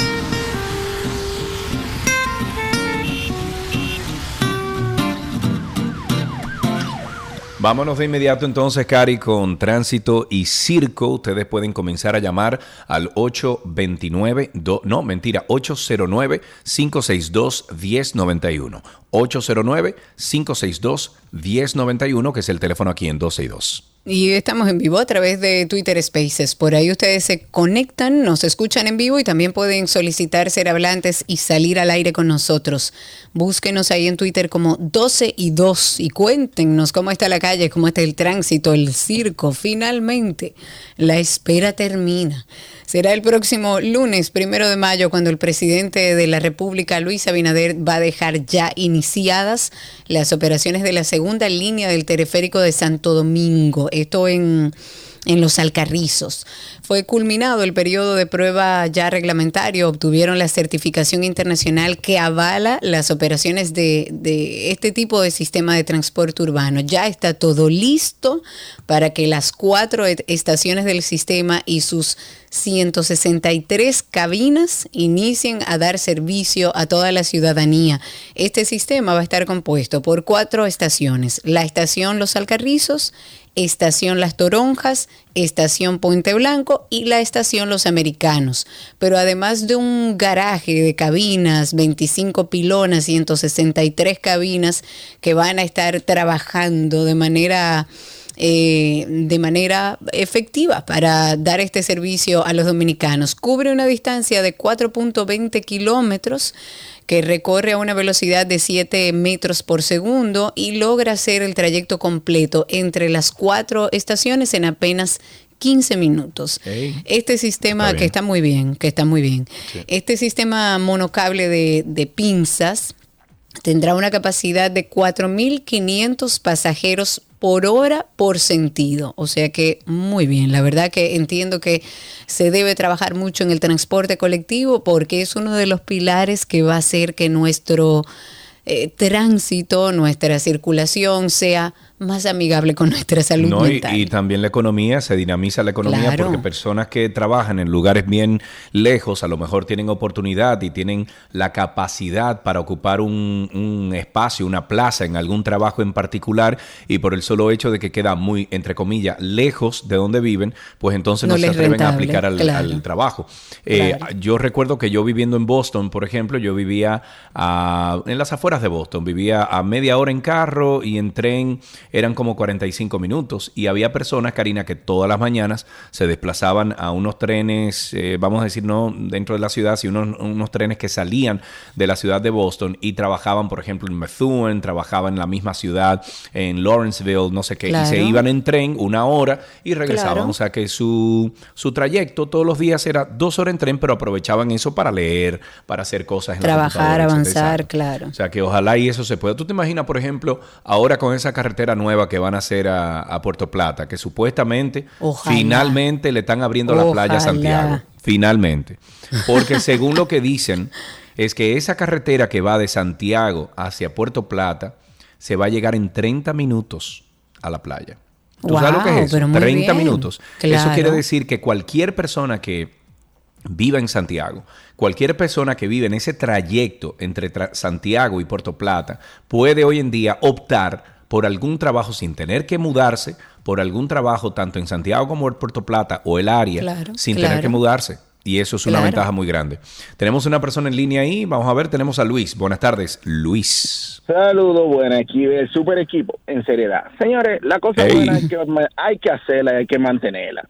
Vámonos de inmediato entonces, Cari, con tránsito y circo. Ustedes pueden comenzar a llamar al 829, do- no, mentira, 809-562-1091. 809-562-1091, que es el teléfono aquí en 12 y 2. Y estamos en vivo a través de Twitter Spaces. Por ahí ustedes se conectan, nos escuchan en vivo y también pueden solicitar ser hablantes y salir al aire con nosotros. Búsquenos ahí en Twitter como 12 y 2 y cuéntenos cómo está la calle, cómo está el tránsito, el circo. Finalmente, la espera termina. Será el próximo lunes, primero de mayo, cuando el presidente de la República, Luis Abinader, va a dejar ya iniciadas las operaciones de la segunda línea del teleférico de Santo Domingo. Esto en en los Alcarrizos. Fue culminado el periodo de prueba ya reglamentario, obtuvieron la certificación internacional que avala las operaciones de, este tipo de sistema de transporte urbano. Ya está todo listo para que las cuatro estaciones del sistema y sus 163 cabinas inicien a dar servicio a toda la ciudadanía. Este sistema va a estar compuesto por cuatro estaciones. La estación Los Alcarrizos, Estación Las Toronjas, Estación Puente Blanco y la Estación Los Americanos. Pero además de un garaje de cabinas, 25 pilonas, 163 cabinas que van a estar trabajando de manera... Eh, de manera efectiva para dar este servicio a los dominicanos. Cubre una distancia de 4.20 kilómetros que recorre a una velocidad de 7 metros por segundo y logra hacer el trayecto completo entre las cuatro estaciones en apenas 15 minutos. Este sistema que está muy bien, que está muy bien. Este sistema monocable de, de pinzas tendrá una capacidad de 4.500 pasajeros por hora por sentido. O sea que muy bien, la verdad que entiendo que se debe trabajar mucho en el transporte colectivo porque es uno de los pilares que va a hacer que nuestro eh, tránsito, nuestra circulación sea más amigable con nuestra salud no, mental. Y, y, también la economía, se dinamiza la economía Claro. porque personas que trabajan en lugares bien lejos a lo mejor tienen oportunidad y tienen la capacidad para ocupar un, un espacio, una plaza en algún trabajo en particular y por el solo hecho de que queda muy, entre comillas, lejos de donde viven, pues entonces no, No se atreven a rentable, aplicar al, claro. al trabajo. Eh, Claro. yo recuerdo que yo viviendo en Boston, por ejemplo, yo vivía a- en las afueras de Boston, vivía a media hora en carro y en tren eran como 45 minutos y había personas, Karina, que todas las mañanas se desplazaban a unos trenes, eh, vamos a decir, no dentro de la ciudad, sino unos, unos trenes que salían de la ciudad de Boston y trabajaban, por ejemplo, en Methuen, trabajaban en la misma ciudad, en Lawrenceville, no sé qué, y se iban en tren una hora y regresaban. Claro. O sea que su, su trayecto todos los días era dos horas en tren, pero aprovechaban eso para leer, para hacer cosas en la Trabajar, etcétera, avanzar, claro. O sea que ojalá y eso se pueda. ¿Tú te imaginas, por ejemplo, ahora con esa carretera nueva que van a hacer a, a Puerto Plata, que supuestamente, Ojalá. finalmente le están abriendo la playa a. Santiago? Finalmente. Porque según lo que dicen, es que esa carretera que va de Santiago hacia Puerto Plata se va a llegar en 30 minutos a la playa. ¿Tú sabes lo que es eso? pero muy 30 bien. minutos. Eso quiere decir que cualquier persona que viva en Santiago, cualquier persona que vive en ese trayecto entre tra- Santiago y Puerto Plata, puede hoy en día optar por algún trabajo sin tener que mudarse, por algún trabajo tanto en Santiago como en Puerto Plata o el área, Claro, sin claro. tener que mudarse. Y eso es una Claro. ventaja muy grande. Tenemos una persona en línea ahí, vamos a ver, tenemos a Luis. Buenas tardes, Luis. Saludos, buena aquí del super equipo, en seriedad. Señores, la cosa Ey. buena hay que, hay que hacerla y hay que mantenerla.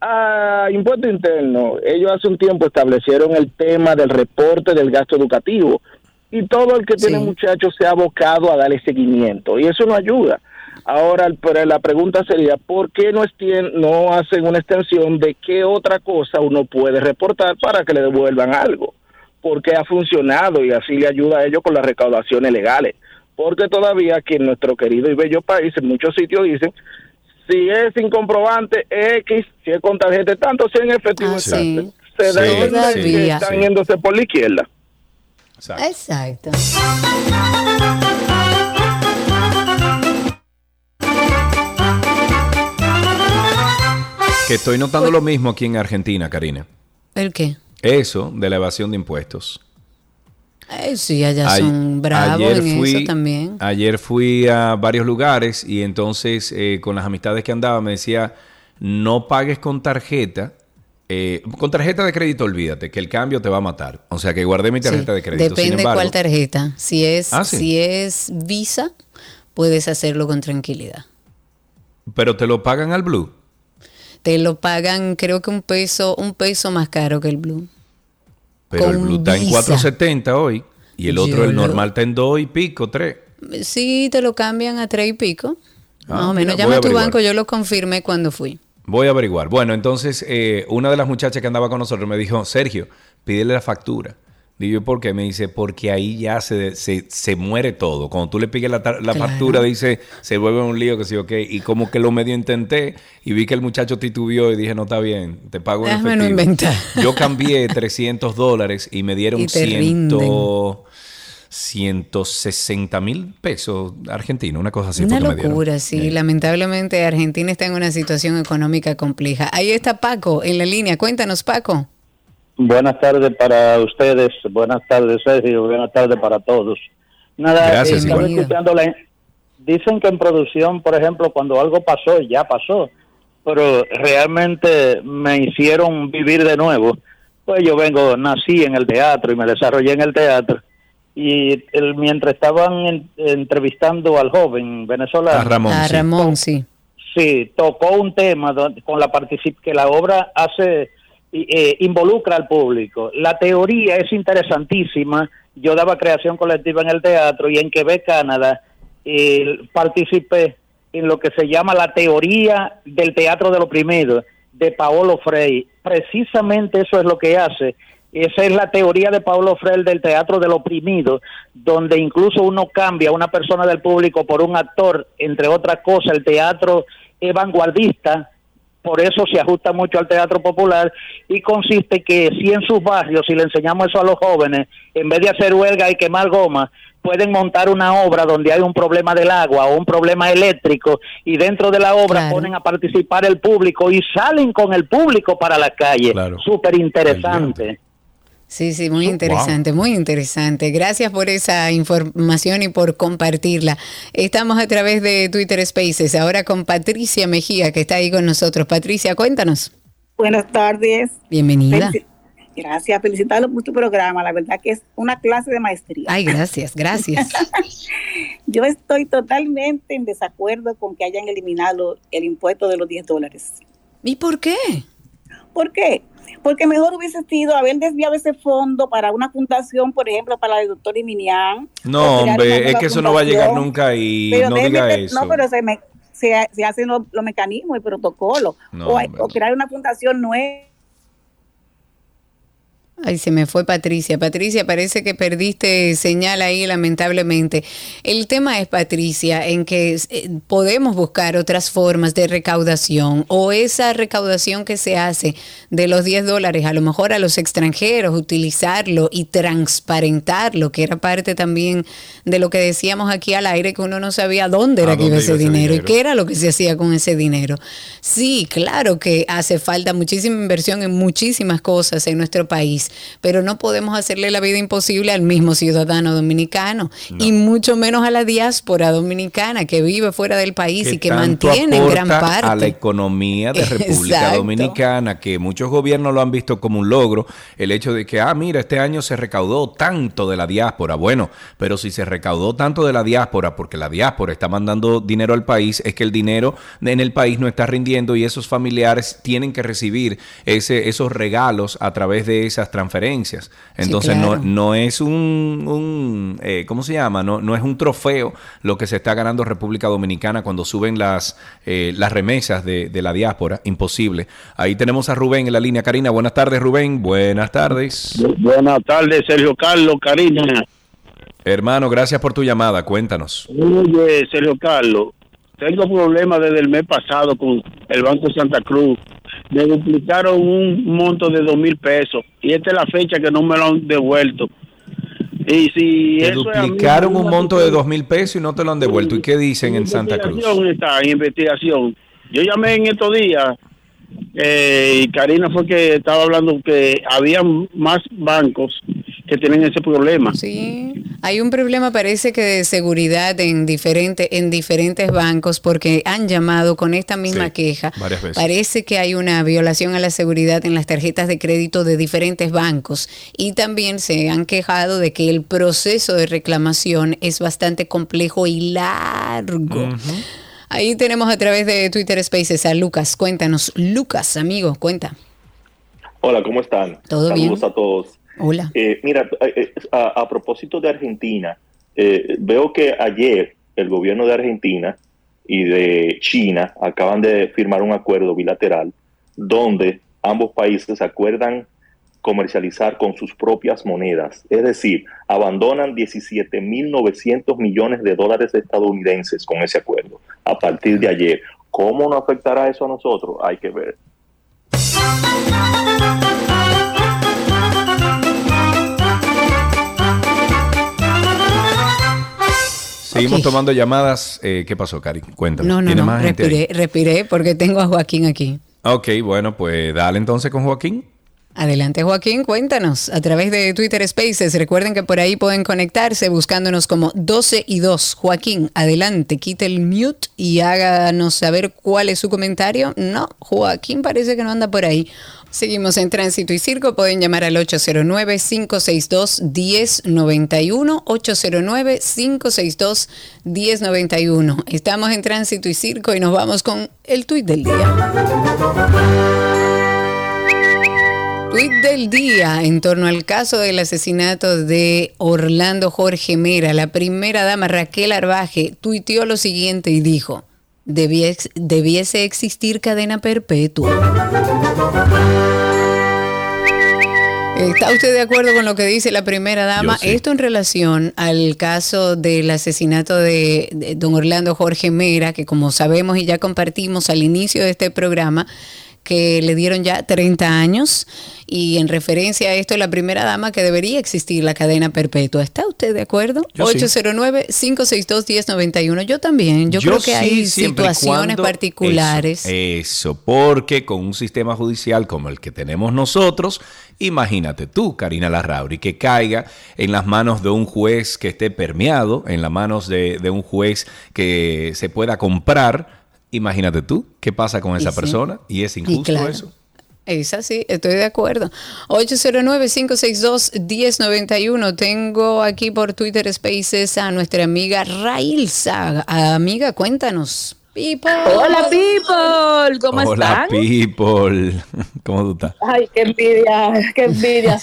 Ah, impuesto interno, ellos hace un tiempo establecieron el tema del reporte del gasto educativo y todo el que tiene muchachos se ha abocado a darle seguimiento y eso no ayuda. Ahora, pero la pregunta sería, ¿por qué no, estien- no hacen una extensión de qué otra cosa uno puede reportar para que le devuelvan algo? Porque ha funcionado y así le ayuda a ellos con las recaudaciones legales. Porque todavía aquí en nuestro querido y bello país, en muchos sitios dicen, si es sin comprobante X, si es con tarjeta tanto, si es en efectivo Ah, es sí. tanto. Se da a Sí, que están Sí. yéndose por la izquierda. Exacto. Que estoy notando lo mismo aquí en Argentina, Karina. ¿El qué? Eso de la evasión de impuestos. Ay, sí, allá Ay- son bravos en eso también. Ayer fui a varios lugares y entonces eh, con las amistades que andaba me decía, no pagues con tarjeta. Eh, con tarjeta de crédito, olvídate, que el cambio te va a matar. O sea que guardé mi tarjeta Sí, de crédito. Sin Depende embargo, cuál tarjeta. Si es, Ah, sí. si es Visa, puedes hacerlo con tranquilidad. Pero te lo pagan al Blue. Te lo pagan, creo que un peso, un peso más caro que el Blue. Pero el Blue está en Visa. 4.70 hoy. Y el otro, Yo el lo- normal, está en 2 y pico, 3. Sí, te lo cambian a tres y pico. Ah, más o mira, menos. voy Llama a a tu averiguar. banco, yo lo confirmé cuando fui. Voy a averiguar. Bueno, entonces eh, una de las muchachas que andaba con nosotros me dijo, Sergio, pídele la factura. Digo, ¿y ¿por qué? Me dice, porque ahí ya se, se, se muere todo. Cuando tú le piques la, la Claro. factura, dice, se vuelve un lío, que sí, ok. Y como que lo medio intenté y vi que el muchacho titubió y dije, no está bien, te pago en Déjame no efectivo. inventar. Yo cambié 300 dólares y me dieron <laughs> Y te 100, rinden. 160 mil pesos argentinos, una cosa así. una locura, sí. Lamentablemente Argentina está en una situación económica compleja. Ahí está Paco en la línea. Cuéntanos, Paco. Buenas tardes para ustedes, buenas tardes Sergio, buenas tardes para todos. Nada, Gracias, estaba igual. escuchando la- dicen que en producción, por ejemplo, cuando algo pasó, ya pasó, pero realmente me hicieron vivir de nuevo. Pues yo vengo, nací en el teatro y me desarrollé en el teatro. Y el- mientras estaban en- entrevistando al joven venezolano, A Ramón, A. Ramón, sí. Sí, tocó un tema donde- con la particip que la obra hace y, eh, involucra al público. La teoría es interesantísima. Yo daba creación colectiva en el teatro y en Quebec, Canadá, eh, participé en lo que se llama la teoría del teatro del oprimido de Paolo Frey. Precisamente eso es lo que hace. Esa es la teoría de Paolo Frey del teatro del oprimido, donde incluso uno cambia a una persona del público por un actor, entre otras cosas, el teatro es vanguardista, por eso se ajusta mucho al teatro popular y consiste que si en sus barrios, si le enseñamos eso a los jóvenes, en vez de hacer huelga y quemar goma, pueden montar una obra donde hay un problema del agua o un problema eléctrico y dentro de la obra ponen a participar el público y salen con el público para la calle. Súper interesante. Sí, sí, muy interesante, muy interesante. Gracias por esa información y por compartirla. Estamos a través de Twitter Spaces, ahora con Patricia Mejía, que está ahí con nosotros. Patricia, cuéntanos. Buenas tardes. Bienvenida. Felici- Gracias, felicitarlo por tu programa. La verdad que es una clase de maestría. Ay, gracias, gracias. <laughs> Yo estoy totalmente en desacuerdo con que hayan eliminado el impuesto de los 10 dólares. ¿Y por qué? ¿Por qué? Porque mejor hubiese sido haber desviado ese fondo para una fundación, por ejemplo, para el doctor Iminián. No, hombre, es que eso no va a llegar nunca y Pero no diga eso. No, pero se, me- se, se hacen los, los mecanismos y protocolos. No, o crear una fundación nueva. Ay, se me fue Patricia. Patricia, parece que perdiste señal ahí, lamentablemente. El tema es, Patricia, en que eh, podemos buscar otras formas de recaudación o esa recaudación que se hace de los 10 dólares, a lo mejor a los extranjeros, utilizarlo y transparentarlo, que era parte también de lo que decíamos aquí al aire, que uno no sabía dónde era ¿A que iba ese ese dinero y dinero? qué era lo que se hacía con ese dinero. Sí, claro que hace falta muchísima inversión en muchísimas cosas en nuestro país, pero no podemos hacerle la vida imposible al mismo ciudadano dominicano y mucho menos a la diáspora dominicana que vive fuera del país y que mantiene en gran aporta a la parte. economía de República Exacto. Dominicana, que muchos gobiernos lo han visto como un logro, el hecho de que, ah, mira, este año se recaudó tanto de la diáspora. Bueno, pero si se recaudó tanto de la diáspora, porque la diáspora está mandando dinero al país, es que el dinero en el país no está rindiendo y esos familiares tienen que recibir ese, esos regalos a través de esas transferencias. Entonces claro. no, no es un, un, eh, ¿cómo se llama? No, no es un trofeo lo que se está ganando República Dominicana cuando suben las, eh, las remesas de, de la diáspora. Imposible. Ahí tenemos a Rubén en la línea. Karina, buenas tardes, Rubén. Buenas tardes. Buenas tardes, Sergio Carlos, Karina. Hermano, gracias por tu llamada. Cuéntanos. Oye, Sergio Carlos, tengo problemas desde el mes pasado con el Banco Santa Cruz. Me duplicaron un monto de dos mil pesos y esta es la fecha que no me lo han devuelto. Y si Te eso mí, duplicaron un monto de dos mil pesos y no te lo han devuelto. ¿Y qué dicen en Santa Cruz? está en investigación. Yo llamé en estos días eh, y Karina fue que estaba hablando que había más bancos que tienen ese problema. Sí, hay un problema parece que de seguridad en diferentes en diferentes bancos porque han llamado con esta misma Sí, queja. varias veces. Parece que hay una violación a la seguridad en las tarjetas de crédito de diferentes bancos y también se han quejado de que el proceso de reclamación es bastante complejo y largo. Ahí tenemos a través de Twitter Spaces a Lucas. Cuéntanos, Lucas, amigo, cuenta. Hola, ¿cómo están? ¿Todo Saludos bien? a todos. Hola. Eh, mira, eh, eh, a, a propósito de Argentina, veo que ayer el gobierno de Argentina y de China acaban de firmar un acuerdo bilateral donde ambos países acuerdan comercializar con sus propias monedas. Es decir, abandonan 17.900 millones de dólares estadounidenses con ese acuerdo a partir de ayer. ¿Cómo nos afectará eso a nosotros? Hay que ver. Seguimos tomando llamadas. Eh, ¿Qué pasó, Cari? Cuéntame. No, no, ¿Tiene no, más respiré, respiré porque tengo a Joaquín aquí. Ok, bueno, pues dale entonces con Joaquín. Adelante, Joaquín, cuéntanos a través de Twitter Spaces. Recuerden que por ahí pueden conectarse buscándonos como 12 y 2. Joaquín, adelante, quite el mute y háganos saber cuál es su comentario. No, Joaquín parece que no anda por ahí. Seguimos en Tránsito y Circo. Pueden llamar al 809-562-1091. 809-562-1091. Estamos en Tránsito y Circo y nos vamos con el tuit del día. Tweet del día en torno al caso del asesinato de Orlando Jorge Mera. La primera dama Raquel Arbaje tuiteó lo siguiente y dijo, "Debies- debiese existir cadena perpetua. ¿Está usted de acuerdo con lo que dice la primera dama? Sí. Esto en relación al caso del asesinato de, de don Orlando Jorge Mera, que como sabemos y ya compartimos al inicio de este programa, que le dieron ya 30 años y en referencia a esto la primera dama que debería existir la cadena perpetua. ¿Está usted de acuerdo? Yo sí. 809-562-1091. Yo también. Yo, creo que sí, hay situaciones particulares. Eso, eso, porque con un sistema judicial como el que tenemos nosotros, imagínate tú, Karina Larrauri, que caiga en las manos de un juez que esté permeado, en las manos de, de un juez que se pueda comprar. Imagínate tú, ¿qué pasa con Y esa sí. persona? Y es injusto claro. eso. Es así, estoy de acuerdo. 809-562-1091. Tengo aquí por Twitter Spaces a nuestra amiga Railsa. Amiga, cuéntanos. People. Hola, people. ¿Cómo Hola, están? people. <laughs> ¿Cómo tú estás? Ay, qué envidia, qué envidia.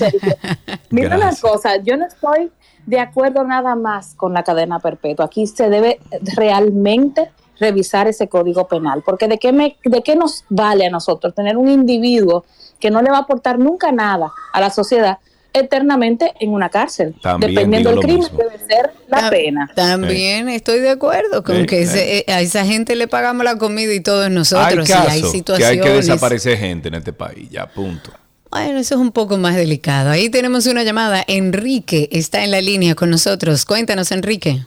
Mira una cosa, yo no estoy de acuerdo nada más con la cadena perpetua. Aquí se debe realmente revisar ese código penal, porque de qué me, de qué nos vale a nosotros tener un individuo que no le va a aportar nunca nada a la sociedad eternamente en una cárcel. También Dependiendo del crimen mismo. debe ser la pena. También estoy de acuerdo con que eh, a esa gente le pagamos la comida y todos nosotros. hay y hay casos que hay que situaciones. desaparecer gente en este país, ya, punto. Bueno, eso es un poco más delicado. Ahí tenemos una llamada. Enrique está en la línea con nosotros. Cuéntanos, Enrique.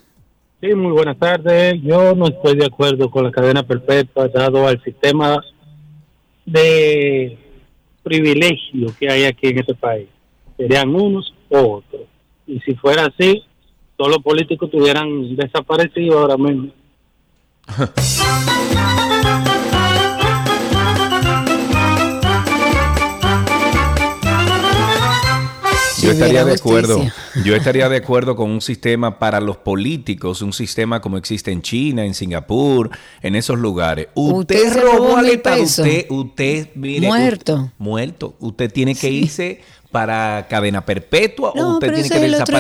Sí, muy buenas tardes. Yo no estoy de acuerdo con la cadena perpetua dado al sistema de privilegio que hay aquí en este país. Serían unos o otros. Y si fuera así, todos los políticos estuvieran desaparecidos ahora mismo. <laughs> Yo estaría de acuerdo. justicia. Yo estaría de acuerdo con un sistema para los políticos, un sistema como existe en China, en Singapur, en esos lugares. Usted, robó al Estado, usted, usted, mire, Muerto. usted- muerto. Usted tiene que irse para cadena perpetua o usted pero tiene que es el otro.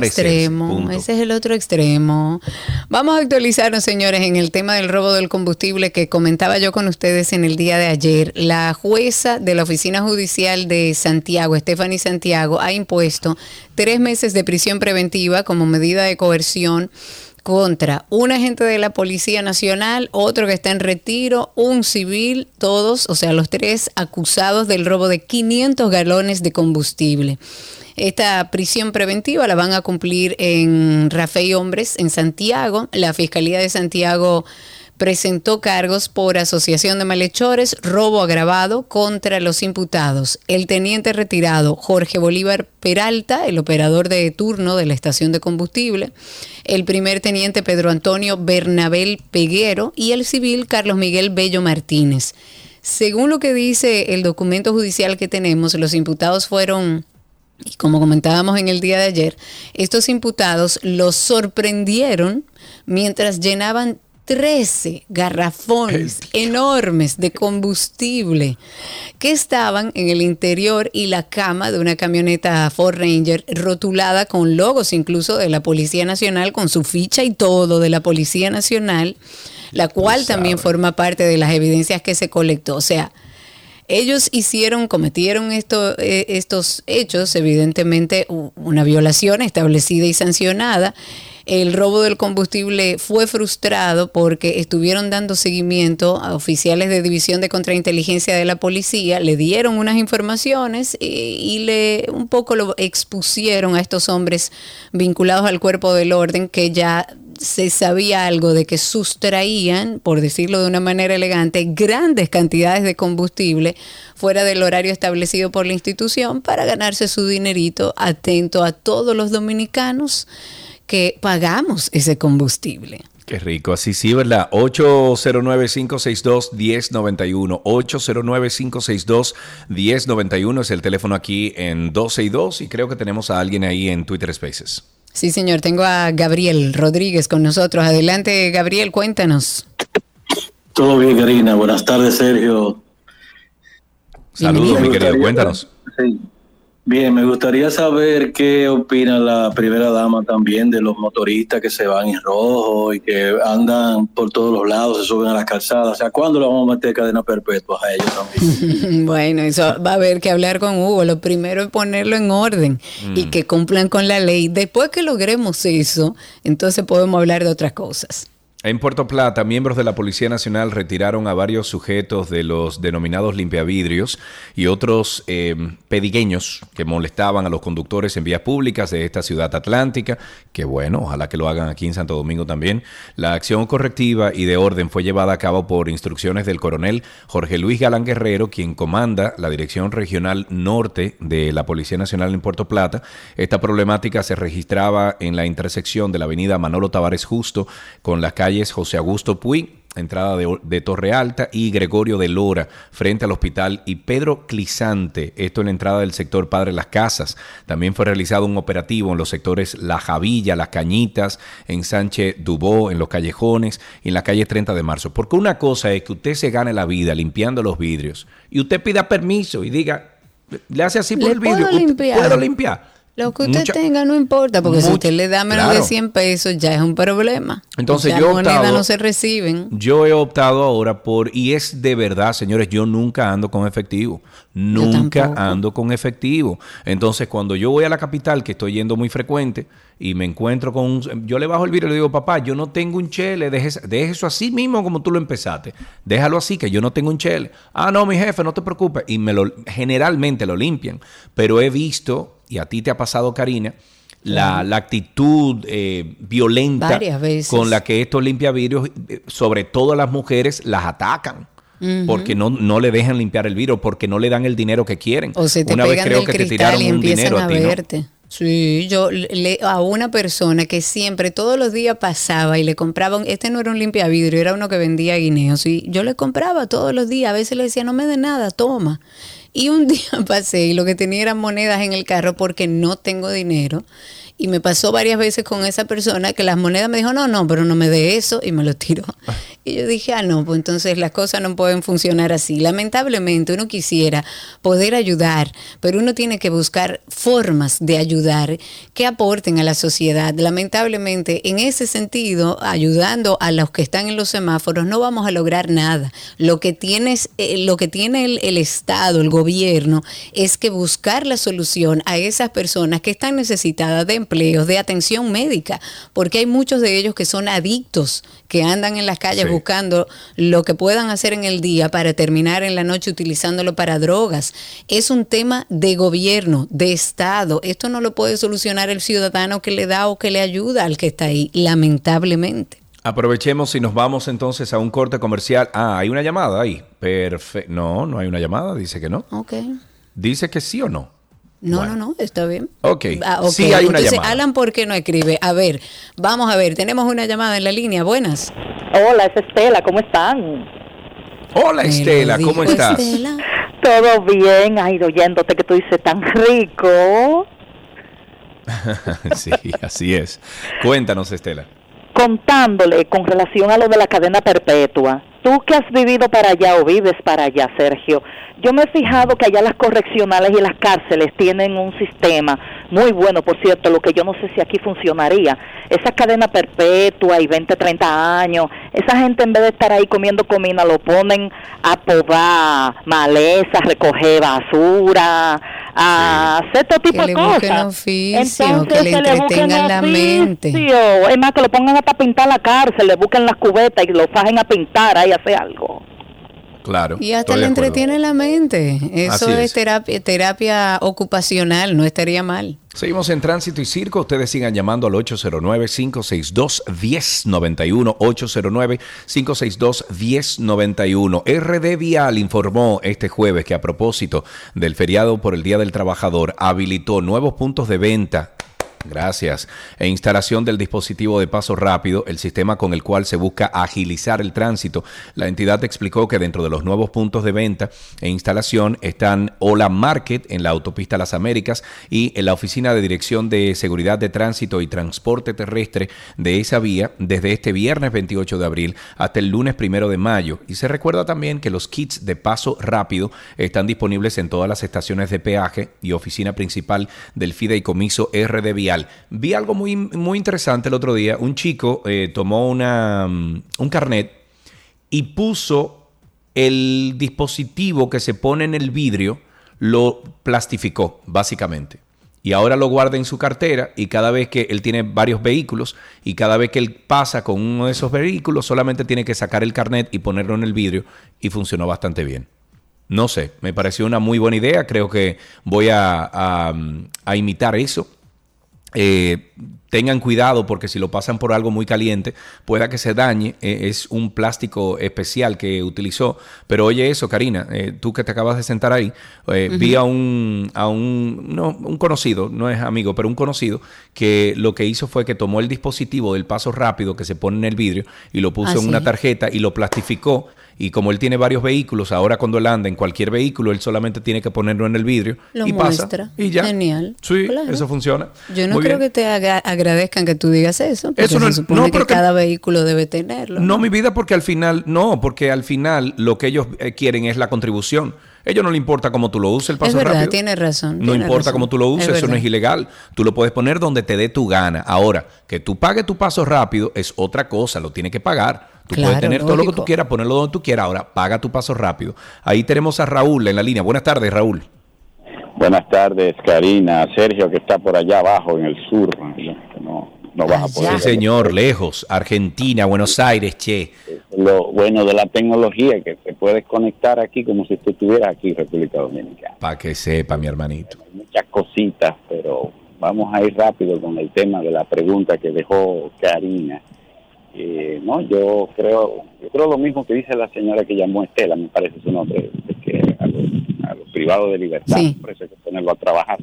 Ese es el otro extremo. Vamos a actualizarnos, señores, en el tema del robo del combustible que comentaba yo con ustedes en el día de ayer. La jueza de la Oficina Judicial de Santiago, Stephanie Santiago, ha impuesto tres meses de prisión preventiva como medida de coerción contra un agente de la Policía Nacional, otro que está en retiro, un civil, todos, o sea, los tres acusados del robo de 500 galones de combustible. Esta prisión preventiva la van a cumplir en Rafael Hombres, en Santiago. La Fiscalía de Santiago presentó cargos por asociación de malhechores, robo agravado contra los imputados. El teniente retirado Jorge Bolívar Peralta, el operador de turno de la estación de combustible, el primer teniente Pedro Antonio Bernabel Peguero y el civil Carlos Miguel Bello Martínez. Según lo que dice el documento judicial que tenemos, los imputados fueron y como comentábamos en el día de ayer, estos imputados los sorprendieron mientras llenaban 13 garrafones enormes de combustible que estaban en el interior y la cama de una camioneta Ford Ranger rotulada con logos incluso de la Policía Nacional, con su ficha y todo de la Policía Nacional, la cual también forma parte de las evidencias que se colectó. O sea, ellos hicieron, cometieron esto, eh, estos hechos, evidentemente una violación establecida y sancionada. El robo del combustible fue frustrado porque estuvieron dando seguimiento a oficiales de división de contrainteligencia de la policía, le dieron unas informaciones y, y le un poco lo expusieron a estos hombres vinculados al cuerpo del orden que ya se sabía algo de que sustraían, por decirlo de una manera elegante, grandes cantidades de combustible fuera del horario establecido por la institución para ganarse su dinerito, atento a todos los dominicanos que pagamos ese combustible. Qué rico, así sí, ¿verdad? 809-562-1091. 809-562-1091 es el teléfono aquí en 12 y 2 y creo que tenemos a alguien ahí en Twitter Spaces. Sí, señor, tengo a Gabriel Rodríguez con nosotros. Adelante, Gabriel, cuéntanos. Todo bien, Karina. Buenas tardes, Sergio. Saludos, mi querido, cuéntanos. Sí. Bien, me gustaría saber qué opina la primera dama también de los motoristas que se van en rojo y que andan por todos los lados, se suben a las calzadas. O sea, ¿cuándo le vamos a meter cadena perpetua a ellos también? <laughs> bueno, eso va a haber que hablar con Hugo. Lo primero es ponerlo en orden y Mm. que cumplan con la ley. Después que logremos eso, entonces podemos hablar de otras cosas. En Puerto Plata, miembros de la Policía Nacional retiraron a varios sujetos de los denominados limpiavidrios y otros eh, pedigueños que molestaban a los conductores en vías públicas de esta ciudad atlántica, que bueno, ojalá que lo hagan aquí en Santo Domingo también. La acción correctiva y de orden fue llevada a cabo por instrucciones del coronel Jorge Luis Galán Guerrero, quien comanda la Dirección Regional Norte de la Policía Nacional en Puerto Plata. Esta problemática se registraba en la intersección de la avenida Manolo Tavares Justo con las calles José Augusto Puy, entrada de, de Torre Alta, y Gregorio de Lora, frente al hospital, y Pedro Clisante, esto en la entrada del sector Padre Las Casas. También fue realizado un operativo en los sectores La Javilla, Las Cañitas, en Sánchez Dubó, en los callejones, y en la calle 30 de marzo. Porque una cosa es que usted se gane la vida limpiando los vidrios, y usted pida permiso y diga, le hace así por ¿Le el vidrio, puedo ¿usted limpiar? ¿puedo limpiar? Lo que usted Mucha- tenga no importa, porque si usted le da menos claro. de 100 pesos ya es un problema. Entonces, Las yo he monedas optado- no se reciben. Yo he optado ahora por, y es de verdad, señores, yo nunca ando con efectivo. Nunca ando con efectivo. Entonces, cuando yo voy a la capital, que estoy yendo muy frecuente, y me encuentro con un... Yo le bajo el vidrio y le digo, papá, yo no tengo un chele, deje, deje eso así mismo como tú lo empezaste. Déjalo así, que yo no tengo un chele. Ah, no, mi jefe, no te preocupes. Y me lo, generalmente lo limpian. Pero he visto, y a ti te ha pasado, Karina, la, la actitud eh, violenta veces. con la que estos limpiavidrios, eh, sobre todo las mujeres, las atacan. Porque no, no le dejan limpiar el vidrio, porque no le dan el dinero que quieren. O se te Una vez pegan creo del que te tiraron y un dinero a a ti. Sí, yo le, a una persona que siempre, todos los días pasaba y le compraba, un- este no era un limpiavidrio, era uno que vendía guineos y yo le compraba todos los días, a veces le decía, no me dé nada, toma. Y un día <laughs> pasé y lo que tenía eran monedas en el carro porque no tengo dinero. Y me pasó varias veces con esa persona que las monedas me dijo, no, no, pero no me dé eso y me lo tiró. Y yo dije, ah, no, pues entonces las cosas no pueden funcionar así. Lamentablemente uno quisiera poder ayudar, pero uno tiene que buscar formas de ayudar que aporten a la sociedad. Lamentablemente, en ese sentido, ayudando a los que están en los semáforos, no vamos a lograr nada. Lo que, tienes, eh, lo que tiene el, el Estado, el gobierno, es que buscar la solución a esas personas que están necesitadas de empleos, de atención médica, porque hay muchos de ellos que son adictos, que andan en las calles Sí. buscando lo que puedan hacer en el día para terminar en la noche utilizándolo para drogas. Es un tema de gobierno, de Estado. Esto no lo puede solucionar el ciudadano que le da o que le ayuda al que está ahí, lamentablemente. Aprovechemos y nos vamos entonces a un corte comercial. Ah, hay una llamada ahí. Perfecto. No, no hay una llamada. Dice que no. Ok. Dice que sí o no. No, no, no, está bien. Ok. Ah, ok. Sí hay una Entonces, llamada. Alan, ¿por qué no escribe? A ver, vamos a ver, tenemos una llamada en la línea. Buenas. Hola, es Estela, ¿cómo están? Hola Estela, ¿cómo estás? Todo bien, ay, oyéndote que tú dices tan rico. <laughs> sí, así es. Cuéntanos, Estela. Contándole con relación a lo de la cadena perpetua. Tú que has vivido para allá o vives para allá, Sergio, yo me he fijado que allá las correccionales y las cárceles tienen un sistema muy bueno, por cierto, lo que yo no sé si aquí funcionaría. Esa cadena perpetua y 20, 30 años, esa gente en vez de estar ahí comiendo comida, lo ponen a podar maleza, recoger basura, a hacer todo tipo Que de cosas. oficio, que le se entretengan la mente. Es más, que lo pongan hasta pintar la cárcel, le busquen las cubetas y lo fajen a pintar ahí, hacer algo. Claro. Y hasta le entretiene la mente. Eso es. Terapia, terapia ocupacional, no estaría mal. Seguimos en Tránsito y Circo. Ustedes sigan llamando al 809-562-1091. 809-562-1091. RD Vial informó este jueves que a propósito del feriado por el Día del Trabajador, habilitó nuevos puntos de venta Gracias. E instalación del dispositivo de paso rápido, el sistema con el cual se busca agilizar el tránsito. La entidad explicó que dentro de los nuevos puntos de venta e instalación están Ola Market en la autopista Las Américas y en la Oficina de Dirección de Seguridad de Tránsito y Transporte Terrestre de esa vía desde este viernes 28 de abril hasta el lunes primero de mayo. Y se recuerda también que los kits de paso rápido están disponibles en todas las estaciones de peaje y oficina principal del fideicomiso RD Vi algo muy, muy interesante el otro día. Un chico eh, tomó una, mm, un carnet y puso el dispositivo que se pone en el vidrio, lo plastificó, básicamente. Y ahora lo guarda en su cartera y cada vez que él tiene varios vehículos y cada vez que él pasa con uno de esos vehículos solamente tiene que sacar el carnet y ponerlo en el vidrio y funcionó bastante bien. No sé, me pareció una muy buena idea, creo que voy a, a- a imitar eso. Eh, tengan cuidado porque si lo pasan por algo muy caliente, pueda que se dañe. Eh, es un plástico especial que utilizó. Pero oye eso, Karina, eh, tú que te acabas de sentar ahí, eh, vi a un, a un, no, un conocido, no es amigo, pero un conocido, que lo que hizo fue que tomó el dispositivo del paso rápido que se pone en el vidrio y lo puso Ah, en una sí. tarjeta y lo plastificó. Y como él tiene varios vehículos, ahora cuando él anda en cualquier vehículo, él solamente tiene que ponerlo en el vidrio Lo y muestra. pasa. Y ya. Genial. Sí, Claro. eso funciona. Yo no Muy creo bien. que te agradezcan que tú digas eso. Eso no se es- supone no, que pero que- cada vehículo debe tenerlo. No, mi vida, porque al final, no, porque al final lo que ellos eh, quieren es la contribución. Ellos no le importa cómo tú lo uses, el paso es verdad, rápido. tienes razón. No importa razón. cómo tú lo uses, eso no es ilegal. Tú lo puedes poner donde te dé tu gana. Ahora, que tú pagues tu paso rápido es otra cosa, lo tienes que pagar. Tú Claro, puedes tener todo lo que tú quieras, ponerlo donde tú quieras. Ahora, paga tu paso rápido. Ahí tenemos a Raúl en la línea. Buenas tardes, Raúl. Buenas tardes, Karina. Sergio, que está por allá abajo en el sur. No, no vas a poder. Sí, señor, lejos. Argentina, Buenos Aires, che. Lo bueno de la tecnología que te puedes conectar aquí como si tú estuvieras aquí República Dominicana. Para que sepa, mi hermanito. Muchas cositas, pero vamos a ir rápido con el tema de la pregunta que dejó Karina. Eh, no, yo creo, yo creo lo mismo que dice la señora que llamó Estela, me parece su nombre, de que a los, a los privados de libertad, Sí. por eso hay que ponerlo a trabajar.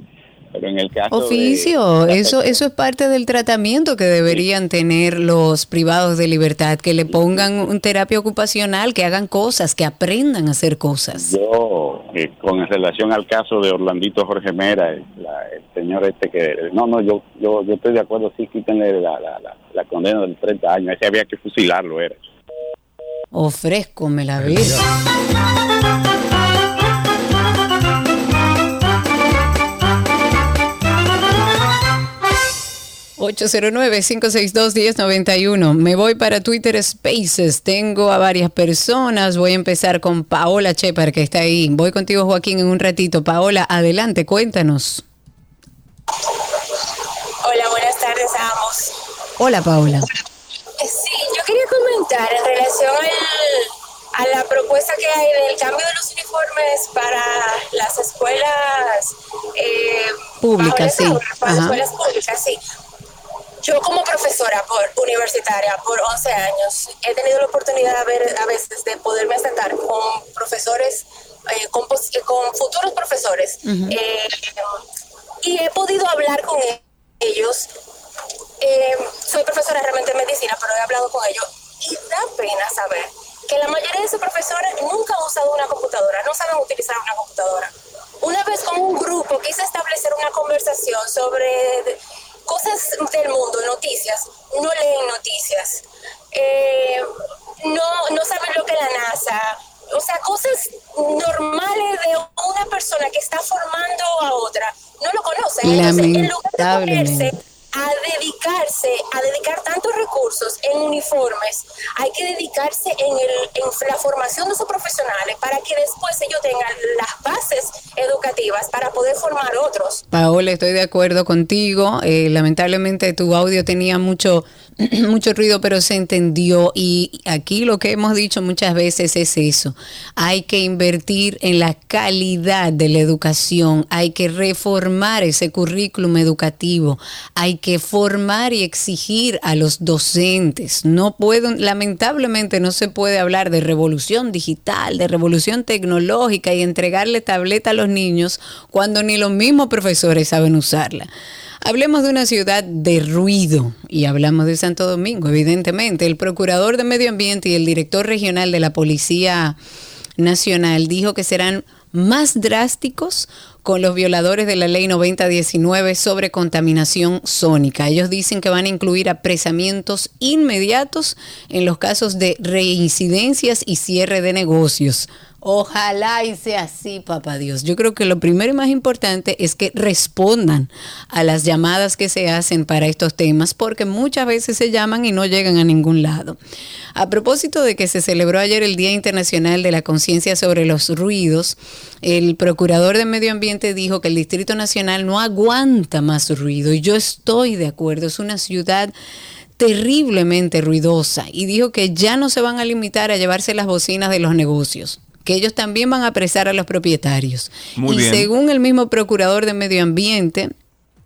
Pero en el caso de- Oficio, eso, eso es parte del tratamiento que deberían tener los privados de libertad, que le pongan un terapia ocupacional, que hagan cosas, que aprendan a hacer cosas. Yo, eh, con relación al caso de Orlandito Jorge Mera, el, la- el señor este que... No, no, yo yo, yo estoy de acuerdo, sí, quítenle la, la, la, la condena de 30 años. Ese había que fusilarlo, era. Ofrezco, me la ves. 809-562-1091. Me voy para Twitter Spaces. Tengo a varias personas. Voy a empezar con Paola Chepar, que está ahí. Voy contigo, Joaquín, en un ratito. Paola, adelante, cuéntanos. Hola, buenas tardes a ambos. Hola, Paola. Eh, Sí, yo quería comentar en relación al- a la propuesta que hay del cambio de los uniformes para las escuelas eh, Públicas, sí. para Ajá. escuelas públicas, sí. Yo como profesora por universitaria por 11 años he tenido la oportunidad a, ver, a veces de poderme sentar con profesores, eh, con, eh, con futuros profesores Ujú. eh, y he podido hablar con ellos. Eh, soy profesora realmente de medicina, pero he hablado con ellos y da pena saber que la mayoría de esos profesores nunca han usado una computadora, no saben utilizar una computadora. Una vez con un grupo quise establecer una conversación sobre cosas del mundo, noticias, no leen noticias. Eh, no, no saben lo que es la NASA. O sea, cosas normales de una persona que está formando a otra. No lo conocen. Entonces, en lugar de ponerse a dedicarse, a dedicar tantos recursos en uniformes, hay que dedicarse en, el, en la formación de sus profesionales para que después ellos tengan las bases educativas para poder formar otros. Paola, estoy de acuerdo contigo. Eh, lamentablemente tu audio tenía mucho, <clears throat> mucho ruido, pero se entendió. Y aquí lo que hemos dicho muchas veces es eso. Hay que invertir en la calidad de la educación. Hay que reformar ese currículum educativo. Hay que formar y exigir a los docentes. No puedo, lamentablemente no se puede hablar de revolución digital, de revolución tecnológica y entregarle tableta a los niños cuando ni los mismos profesores saben usarla. Hablemos de una ciudad de ruido y hablamos de Santo Domingo, evidentemente. El procurador de Medio Ambiente y el director regional de la Policía Nacional dijo que serán más drásticos con los violadores de la ley 9019 sobre contaminación sónica. Ellos dicen que van a incluir apresamientos inmediatos en los casos de reincidencias y cierre de negocios. Ojalá y sea así, papá Dios. Yo creo que lo primero y más importante es que respondan a las llamadas que se hacen para estos temas, porque muchas veces se llaman y no llegan a ningún lado. A propósito de que se celebró ayer el Día Internacional de la Conciencia sobre los Ruidos, el procurador de Medio Ambiente dijo que el Distrito Nacional no aguanta más ruido y yo estoy de acuerdo. Es una ciudad terriblemente ruidosa y dijo que ya no se van a limitar a llevarse las bocinas de los negocios que ellos también van a apresar a los propietarios. Muy y bien. según el mismo procurador de Medio Ambiente,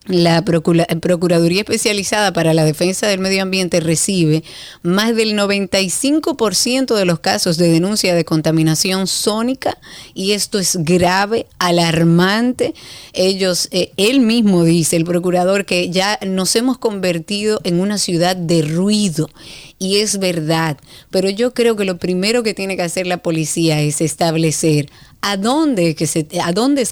la Procura- Procuraduría Especializada para la Defensa del Medio Ambiente recibe más del 95% de los casos de denuncia de contaminación sónica y esto es grave, alarmante. Ellos, eh, él mismo dice, el procurador, que ya nos hemos convertido en una ciudad de ruido y es verdad, pero yo creo que lo primero que tiene que hacer la policía es establecer a dónde, es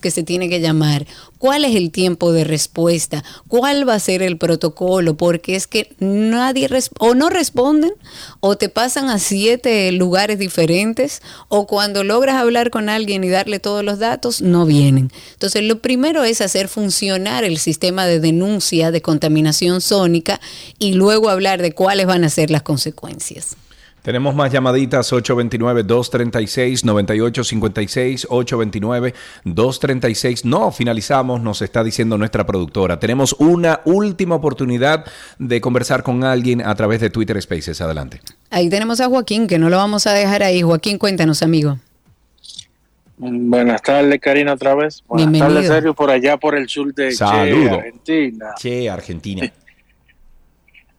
que se, tiene que llamar, cuál es el tiempo de respuesta, cuál va a ser el protocolo, porque es que nadie o no responden o te pasan a siete lugares diferentes o cuando logras hablar con alguien y darle todos los datos, no vienen. Entonces, lo primero es hacer funcionar el sistema de denuncia de contaminación sónica y luego hablar de cuáles van a ser las consecuencias. Tenemos más llamaditas 829-236-9856, 829-236. No, finalizamos, nos está diciendo nuestra productora. Tenemos una última oportunidad de conversar con alguien a través de Twitter Spaces. Adelante. Ahí tenemos a Joaquín, que no lo vamos a dejar ahí. Joaquín, cuéntanos, amigo. Buenas tardes, Karina, otra vez. Buenas Bienvenido. tardes, Sergio, por allá, por el sur de Che. Argentina. Che, Argentina. <laughs>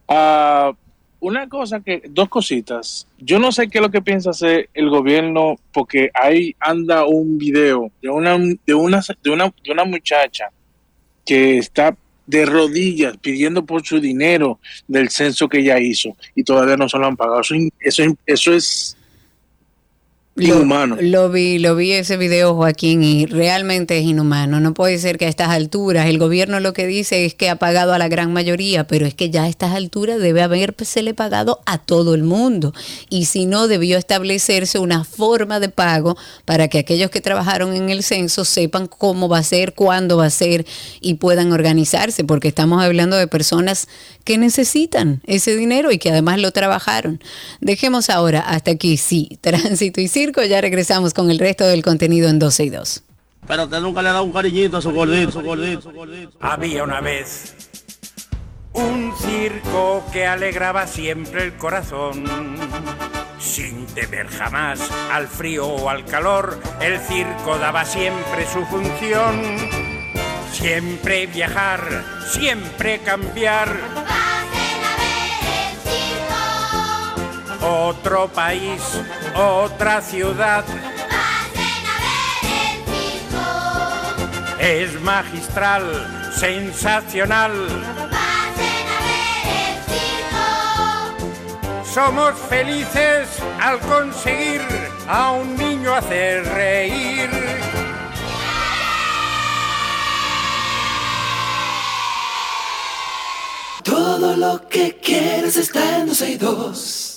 Ah, una cosa que, dos cositas. Yo no sé qué es lo que piensa hacer el gobierno, porque ahí anda un video de una, de una, de una, de una muchacha que está de rodillas pidiendo por su dinero del censo que ella hizo y todavía no se lo han pagado. Eso, eso, eso es inhumano. Lo vi, lo vi ese video, Joaquín, y realmente es inhumano. No puede ser que a estas alturas el gobierno lo que dice es que ha pagado a la gran mayoría, pero es que ya a estas alturas debe habérsele pagado a todo el mundo. Y si no, debió establecerse una forma de pago para que aquellos que trabajaron en el censo sepan cómo va a ser, cuándo va a ser y puedan organizarse, porque estamos hablando de personas que necesitan ese dinero y que además lo trabajaron. Dejemos ahora hasta aquí, sí, <laughs> tránsito y circo, ya regresamos con el resto del contenido en 12 y 2. Pero usted nunca le ha dado un cariñito a su gordito, su gordito, su gordito. Había una vez un circo que alegraba siempre el corazón. Sin temer jamás al frío o al calor, el circo daba siempre su función. Siempre viajar, siempre cambiar. Otro país, otra ciudad. Es magistral, sensacional. Somos felices al conseguir a un niño hacer reír. Todo lo que quieres está en 12 y 2.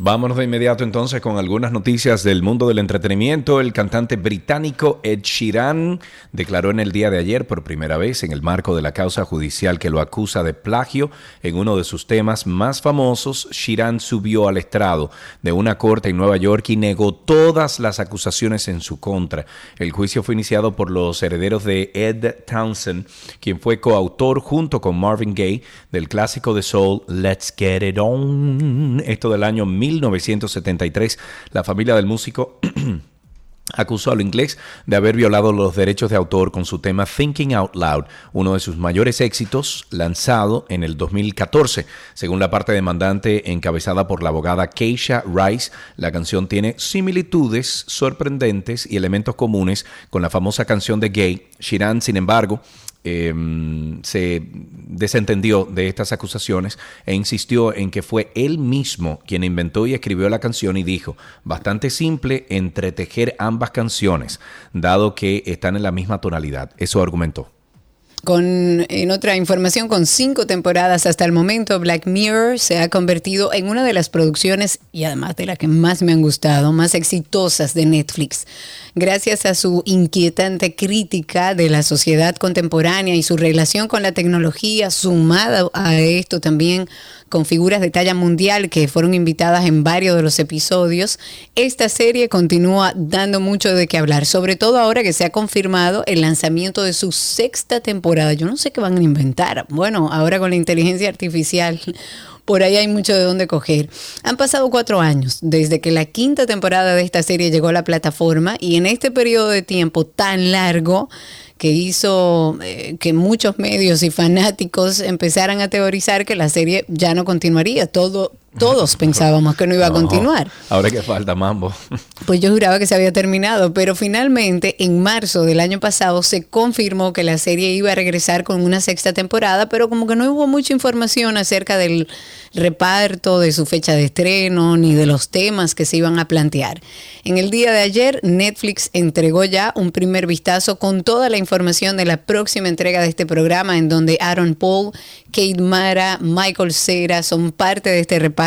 Vámonos de inmediato entonces con algunas noticias del mundo del entretenimiento. El cantante británico Ed Sheeran declaró en el día de ayer por primera vez en el marco de la causa judicial que lo acusa de plagio en uno de sus temas más famosos. Sheeran subió al estrado de una corte en Nueva York y negó todas las acusaciones en su contra. El juicio fue iniciado por los herederos de Ed Townsend, quien fue coautor junto con Marvin Gaye del clásico de soul Let's Get It On. Esto del año 1973, la familia del músico <clears throat> acusó al inglés de haber violado los derechos de autor con su tema Thinking Out Loud, uno de sus mayores éxitos lanzado en el 2014. Según la parte demandante encabezada por la abogada Keisha Rice, la canción tiene similitudes sorprendentes y elementos comunes con la famosa canción de Gay. Shiran, sin embargo, Em, se desentendió de estas acusaciones e insistió en que fue él mismo quien inventó y escribió la canción y dijo, bastante simple entretejer ambas canciones, dado que están en la misma tonalidad. Eso argumentó. Con, en otra información, con cinco temporadas hasta el momento, Black Mirror se ha convertido en una de las producciones, y además de las que más me han gustado, más exitosas de Netflix. Gracias a su inquietante crítica de la sociedad contemporánea y su relación con la tecnología, sumada a esto también con figuras de talla mundial que fueron invitadas en varios de los episodios, esta serie continúa dando mucho de qué hablar, sobre todo ahora que se ha confirmado el lanzamiento de su sexta temporada. Yo no sé qué van a inventar. Bueno, ahora con la inteligencia artificial por ahí hay mucho de dónde coger. Han pasado cuatro años desde que la quinta temporada de esta serie llegó a la plataforma y en este periodo de tiempo tan largo que hizo eh, que muchos medios y fanáticos empezaran a teorizar que la serie ya no continuaría. Todo, todos <laughs> pensábamos que no iba a continuar. Ahora que falta mambo. <laughs> Pues yo juraba que se había terminado, pero finalmente en marzo del año pasado se confirmó que la serie iba a regresar con una sexta temporada, pero como que no hubo mucha información acerca del reparto, de su fecha de estreno, ni de los temas que se iban a plantear. En el día de ayer, Netflix entregó ya un primer vistazo con toda la información de la próxima entrega de este programa, en donde Aaron Paul, Kate Mara, Michael Cera son parte de este reparto,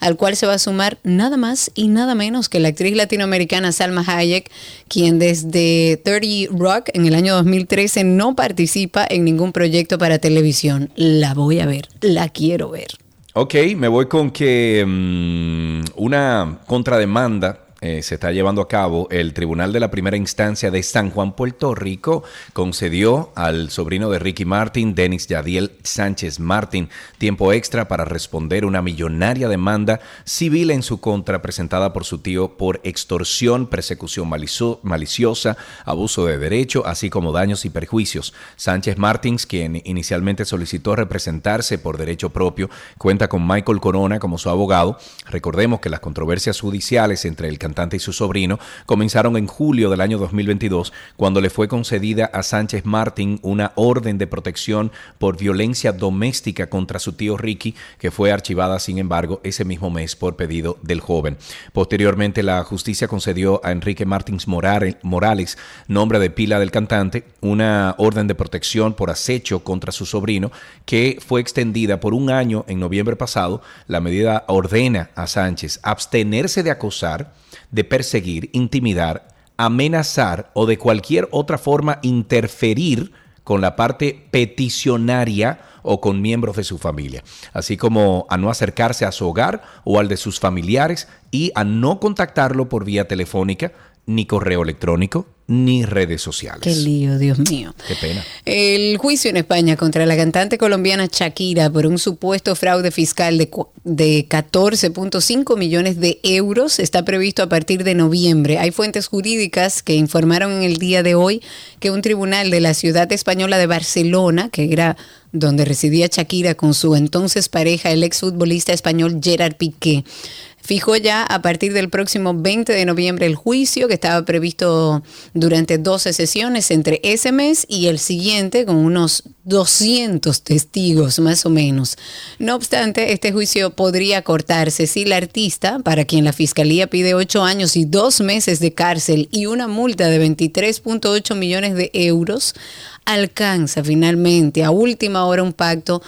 al cual se va a sumar nada más y nada menos que la actriz latinoamericana Salma Hayek, quien desde 30 Rock en el año 2013 no participa en ningún proyecto para televisión. La voy a ver, la quiero ver. Ok, me voy con que mm, una contrademanda eh, se está llevando a cabo, el Tribunal de la Primera Instancia de San Juan, Puerto Rico, concedió al sobrino de Ricky Martin, Denis Yadiel Sánchez Martin, tiempo extra para responder una millonaria demanda civil en su contra presentada por su tío por extorsión, persecución maliciosa, abuso de derecho, así como daños y perjuicios. Sánchez Martins, quien inicialmente solicitó representarse por derecho propio, cuenta con Michael Corona como su abogado. Recordemos que las controversias judiciales entre el y su sobrino, comenzaron en julio del año 2022, cuando le fue concedida a Sánchez Martín una orden de protección por violencia doméstica contra su tío Ricky, que fue archivada, sin embargo, ese mismo mes por pedido del joven. Posteriormente, la justicia concedió a Enrique Martins Morales, nombre de pila del cantante, una orden de protección por acecho contra su sobrino, que fue extendida por un año en noviembre pasado. La medida ordena a Sánchez abstenerse de acosar, de perseguir, intimidar, amenazar o de cualquier otra forma interferir con la parte peticionaria o con miembros de su familia, así como a no acercarse a su hogar o al de sus familiares y a no contactarlo por vía telefónica, ni correo electrónico, ni redes sociales. Qué lío, Dios mío. Qué pena. El juicio en España contra la cantante colombiana Shakira por un supuesto fraude fiscal de, de 14.5 millones de euros está previsto a partir de noviembre. Hay fuentes jurídicas que informaron en el día de hoy que un tribunal de la ciudad española de Barcelona, que era donde residía Shakira con su entonces pareja, el exfutbolista español Gerard Piqué, fijó ya a partir del próximo 20 de noviembre el juicio que estaba previsto durante 12 sesiones entre ese mes y el siguiente con unos 200 testigos más o menos. No obstante, este juicio podría cortarse si la artista, para quien la fiscalía pide 8 años y 2 meses de cárcel y una multa de 23.8 millones de euros, alcanza finalmente a última hora un pacto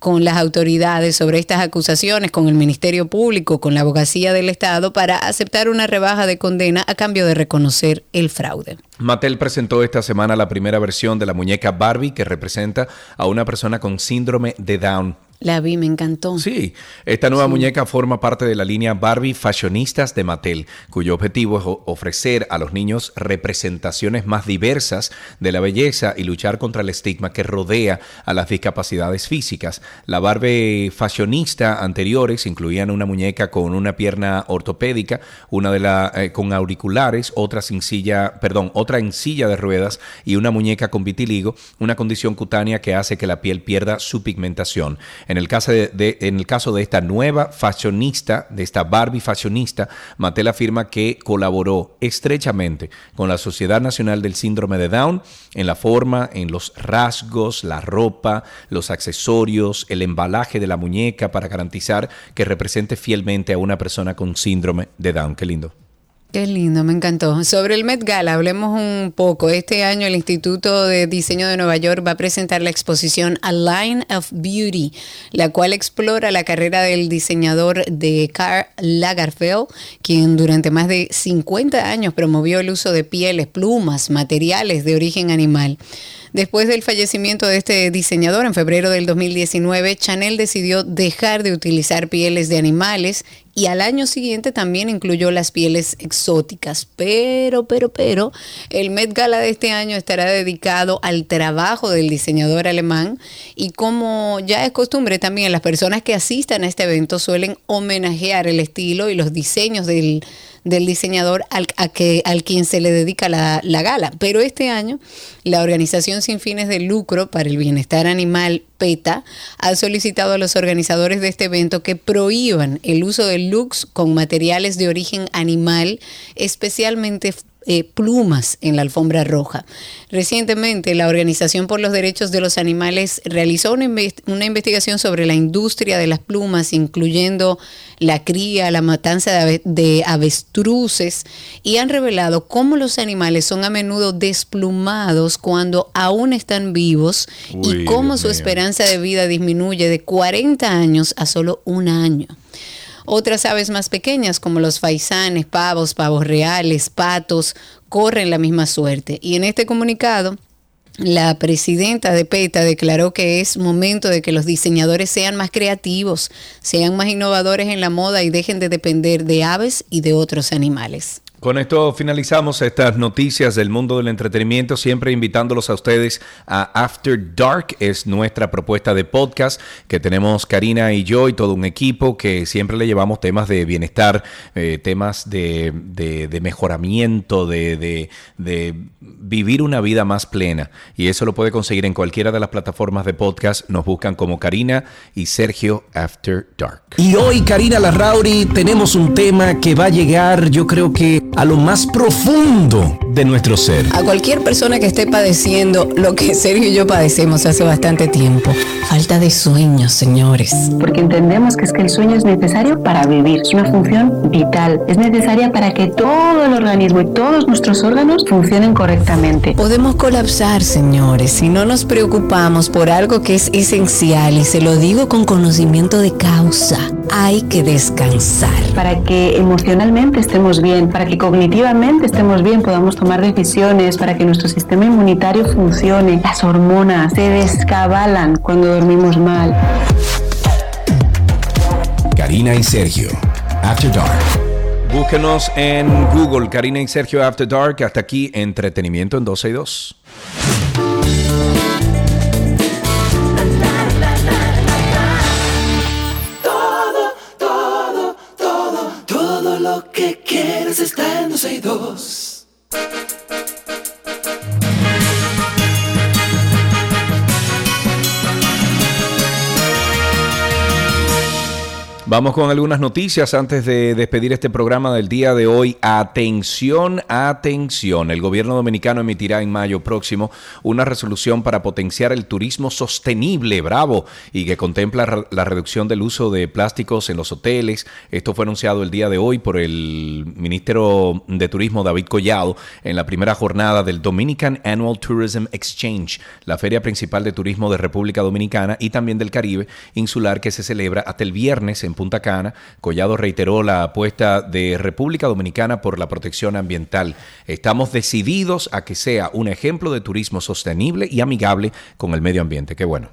con las autoridades sobre estas acusaciones, con el Ministerio Público, con la abogacía del Estado, para aceptar una rebaja de condena a cambio de reconocer el fraude. Mattel presentó esta semana la primera versión de la muñeca Barbie que representa a una persona con síndrome de Down. La vi, me encantó. Sí, esta nueva muñeca forma parte de la línea Barbie Fashionistas de Mattel, cuyo objetivo es ofrecer a los niños representaciones más diversas de la belleza y luchar contra el estigma que rodea a las discapacidades físicas. La Barbie Fashionista anteriores incluían una muñeca con una pierna ortopédica, una de la eh, con auriculares, otra sin silla, perdón, otra en silla de ruedas y una muñeca con vitiligo, una condición cutánea que hace que la piel pierda su pigmentación. En el caso de, esta nueva fashionista, de esta Barbie fashionista, Mattel afirma que colaboró estrechamente con la Sociedad Nacional del Síndrome de Down en la forma, en los rasgos, la ropa, los accesorios, el embalaje de la muñeca para garantizar que represente fielmente a una persona con síndrome de Down. Qué lindo. Qué lindo, me encantó. Sobre el Met Gala, hablemos un poco. Este año el Instituto de Diseño de Nueva York va a presentar la exposición A Line of Beauty, la cual explora la carrera del diseñador de Karl Lagerfeld, quien durante más de 50 años promovió el uso de pieles, plumas, materiales de origen animal. Después del fallecimiento de este diseñador en febrero del 2019, Chanel decidió dejar de utilizar pieles de animales y al año siguiente también incluyó las pieles exóticas. Pero, pero, pero, el Met Gala de este año estará dedicado al trabajo del diseñador alemán y como ya es costumbre también, las personas que asistan a este evento suelen homenajear el estilo y los diseños del del diseñador al, a que, al quien se le dedica la, la gala. Pero este año, la organización sin fines de lucro para el bienestar animal PETA ha solicitado a los organizadores de este evento que prohíban el uso de looks con materiales de origen animal, especialmente eh, plumas en la alfombra roja. Recientemente, la Organización por los Derechos de los Animales realizó una, una, investigación sobre la industria de las plumas, incluyendo la cría, la matanza de, de avestruces, y han revelado cómo los animales son a menudo desplumados cuando aún están vivos y cómo su esperanza de vida disminuye de 40 años a solo un año. Otras aves más pequeñas, como los faisanes, pavos, pavos reales, patos, corren la misma suerte. Y en este comunicado, la presidenta de PETA declaró que es momento de que los diseñadores sean más creativos, sean más innovadores en la moda y dejen de depender de aves y de otros animales. Con esto finalizamos estas noticias del mundo del entretenimiento, siempre invitándolos a ustedes a After Dark, es nuestra propuesta de podcast que tenemos Karina y yo y todo un equipo que siempre le llevamos temas de bienestar, eh, temas de, de, mejoramiento, de, de, vivir una vida más plena. Y eso lo puede conseguir en cualquiera de las plataformas de podcast. Nos buscan como Karina y Sergio After Dark. Y hoy, Karina Larrauri, tenemos un tema que va a llegar, yo creo que a lo más profundo de nuestro ser. A cualquier persona que esté padeciendo lo que Sergio y yo padecemos hace bastante tiempo. Falta de sueño, señores. Porque entendemos que es que el sueño es necesario para vivir. Es una función vital. Es necesaria para que todo el organismo y todos nuestros órganos funcionen correctamente. Podemos colapsar, señores, si no nos preocupamos por algo que es esencial y se lo digo con conocimiento de causa. Hay que descansar. Para que emocionalmente estemos bien, para que cognitivamente estemos bien, podamos tomar decisiones, para que nuestro sistema inmunitario funcione. Las hormonas se descabalan cuando dormimos mal. Karina y Sergio, After Dark. Búsquenos en Google, Karina y Sergio After Dark. Hasta aquí, entretenimiento en 12 y 2. Quieres está en 12 Vamos con algunas noticias antes de despedir este programa del día de hoy. Atención, atención. El gobierno dominicano emitirá en mayo próximo una resolución para potenciar el turismo sostenible, bravo, y que contempla la reducción del uso de plásticos en los hoteles. Esto fue anunciado el día de hoy por el ministro de Turismo David Collado en la primera jornada del Dominican Annual Tourism Exchange, la feria principal de turismo de República Dominicana y también del Caribe insular que se celebra hasta el viernes en Punta Cana. Collado reiteró la apuesta de República Dominicana por la protección ambiental. Estamos decididos a que sea un ejemplo de turismo sostenible y amigable con el medio ambiente. Qué bueno.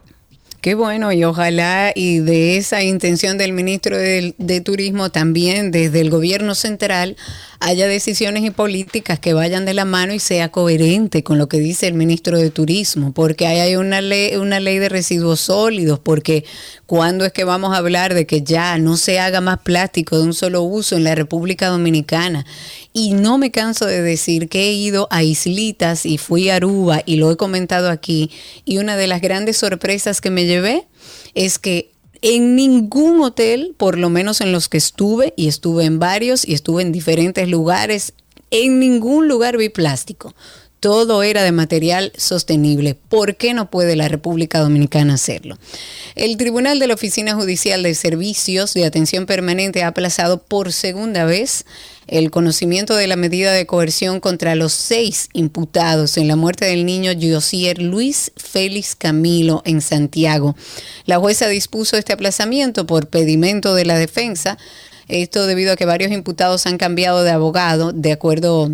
Qué bueno, y ojalá y de esa intención del ministro de, de, Turismo también desde el gobierno central haya decisiones y políticas que vayan de la mano y sea coherente con lo que dice el ministro de Turismo, porque hay una ley, una ley de residuos sólidos, porque cuando es que vamos a hablar de que ya no se haga más plástico de un solo uso en la República Dominicana. Y no me canso de decir que he ido a islitas y fui a Aruba y lo he comentado aquí, y una de las grandes sorpresas que me llevé es que en ningún hotel, por lo menos en los que estuve, y estuve en varios y estuve en diferentes lugares, en ningún lugar vi plástico. Todo era de material sostenible. ¿Por qué no puede la República Dominicana hacerlo? El Tribunal de la Oficina Judicial de Servicios de Atención Permanente ha aplazado por segunda vez el conocimiento de la medida de coerción contra los seis imputados en la muerte del niño Josier Luis Félix Camilo en Santiago. La jueza dispuso este aplazamiento por pedimento de la defensa. Esto debido a que varios imputados han cambiado de abogado, de acuerdo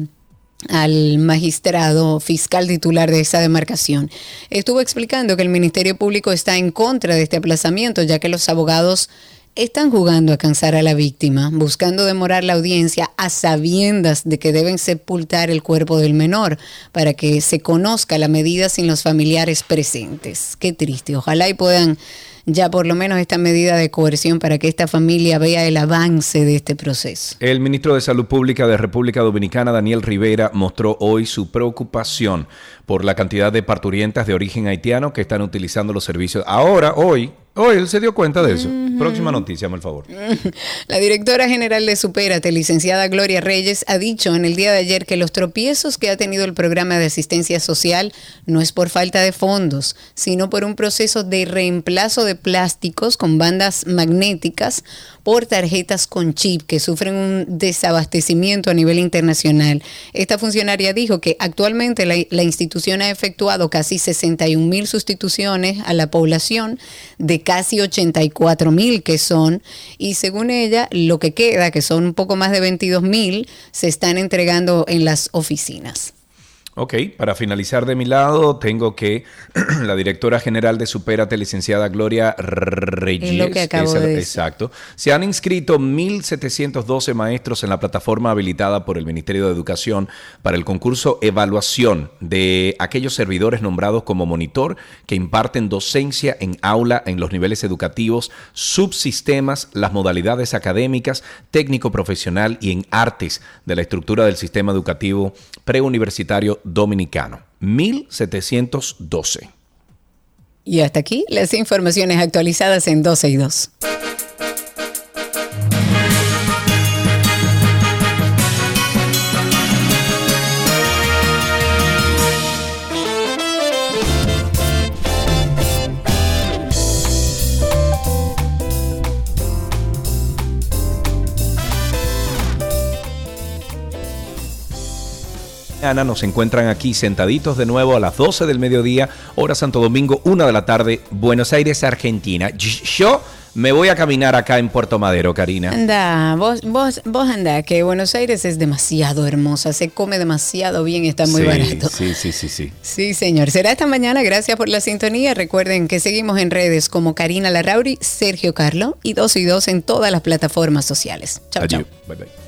al magistrado fiscal titular de esa demarcación. Estuvo explicando que el Ministerio Público está en contra de este aplazamiento, ya que los abogados están jugando a cansar a la víctima, buscando demorar la audiencia a sabiendas de que deben sepultar el cuerpo del menor para que se conozca la medida sin los familiares presentes. Qué triste. Ojalá y puedan ya por lo menos esta medida de coerción para que esta familia vea el avance de este proceso. El ministro de Salud Pública de República Dominicana, Daniel Rivera, mostró hoy su preocupación por la cantidad de parturientas de origen haitiano que están utilizando los servicios. Ahora, hoy, hoy él se dio cuenta de eso. Próxima noticia, por favor. <laughs> La directora general de Superate, licenciada Gloria Reyes, ha dicho en el día de ayer que los tropiezos que ha tenido el programa de asistencia social no es por falta de fondos, sino por un proceso de reemplazo de plásticos con bandas magnéticas por tarjetas con chip que sufren un desabastecimiento a nivel internacional. Esta funcionaria dijo que actualmente la, institución ha efectuado casi 61 mil sustituciones a la población de casi 84 mil que son, y según ella, lo que queda, que son un poco más de 22 mil, se están entregando en las oficinas. Ok, para finalizar de mi lado, tengo que <clears throat> la directora general de Superate, licenciada Gloria Reyes, Es lo que acabo de decir. exacto, se han inscrito 1.712 maestros en la plataforma habilitada por el Ministerio de Educación para el concurso Evaluación de aquellos servidores nombrados como monitor que imparten docencia en aula en los niveles educativos, subsistemas, las modalidades académicas, técnico profesional y en artes de la estructura del sistema educativo preuniversitario dominicano. 1712. Y hasta aquí las informaciones actualizadas en 12 y 2. Ana, nos encuentran aquí sentaditos de nuevo a las 12 del mediodía, hora Santo Domingo, 1 de la tarde, Buenos Aires, Argentina. Yo me voy a caminar acá en Puerto Madero, Karina. Anda, vos, vos, vos anda, que Buenos Aires es demasiado hermosa, se come demasiado bien, está muy sí, barato. Sí, sí, sí, sí. Sí, señor. Será esta mañana. Gracias por la sintonía. Recuerden que seguimos en redes como Karina Larrauri, Sergio Carlo y 2 y 2 en todas las plataformas sociales. Chao, chao. Bye, bye.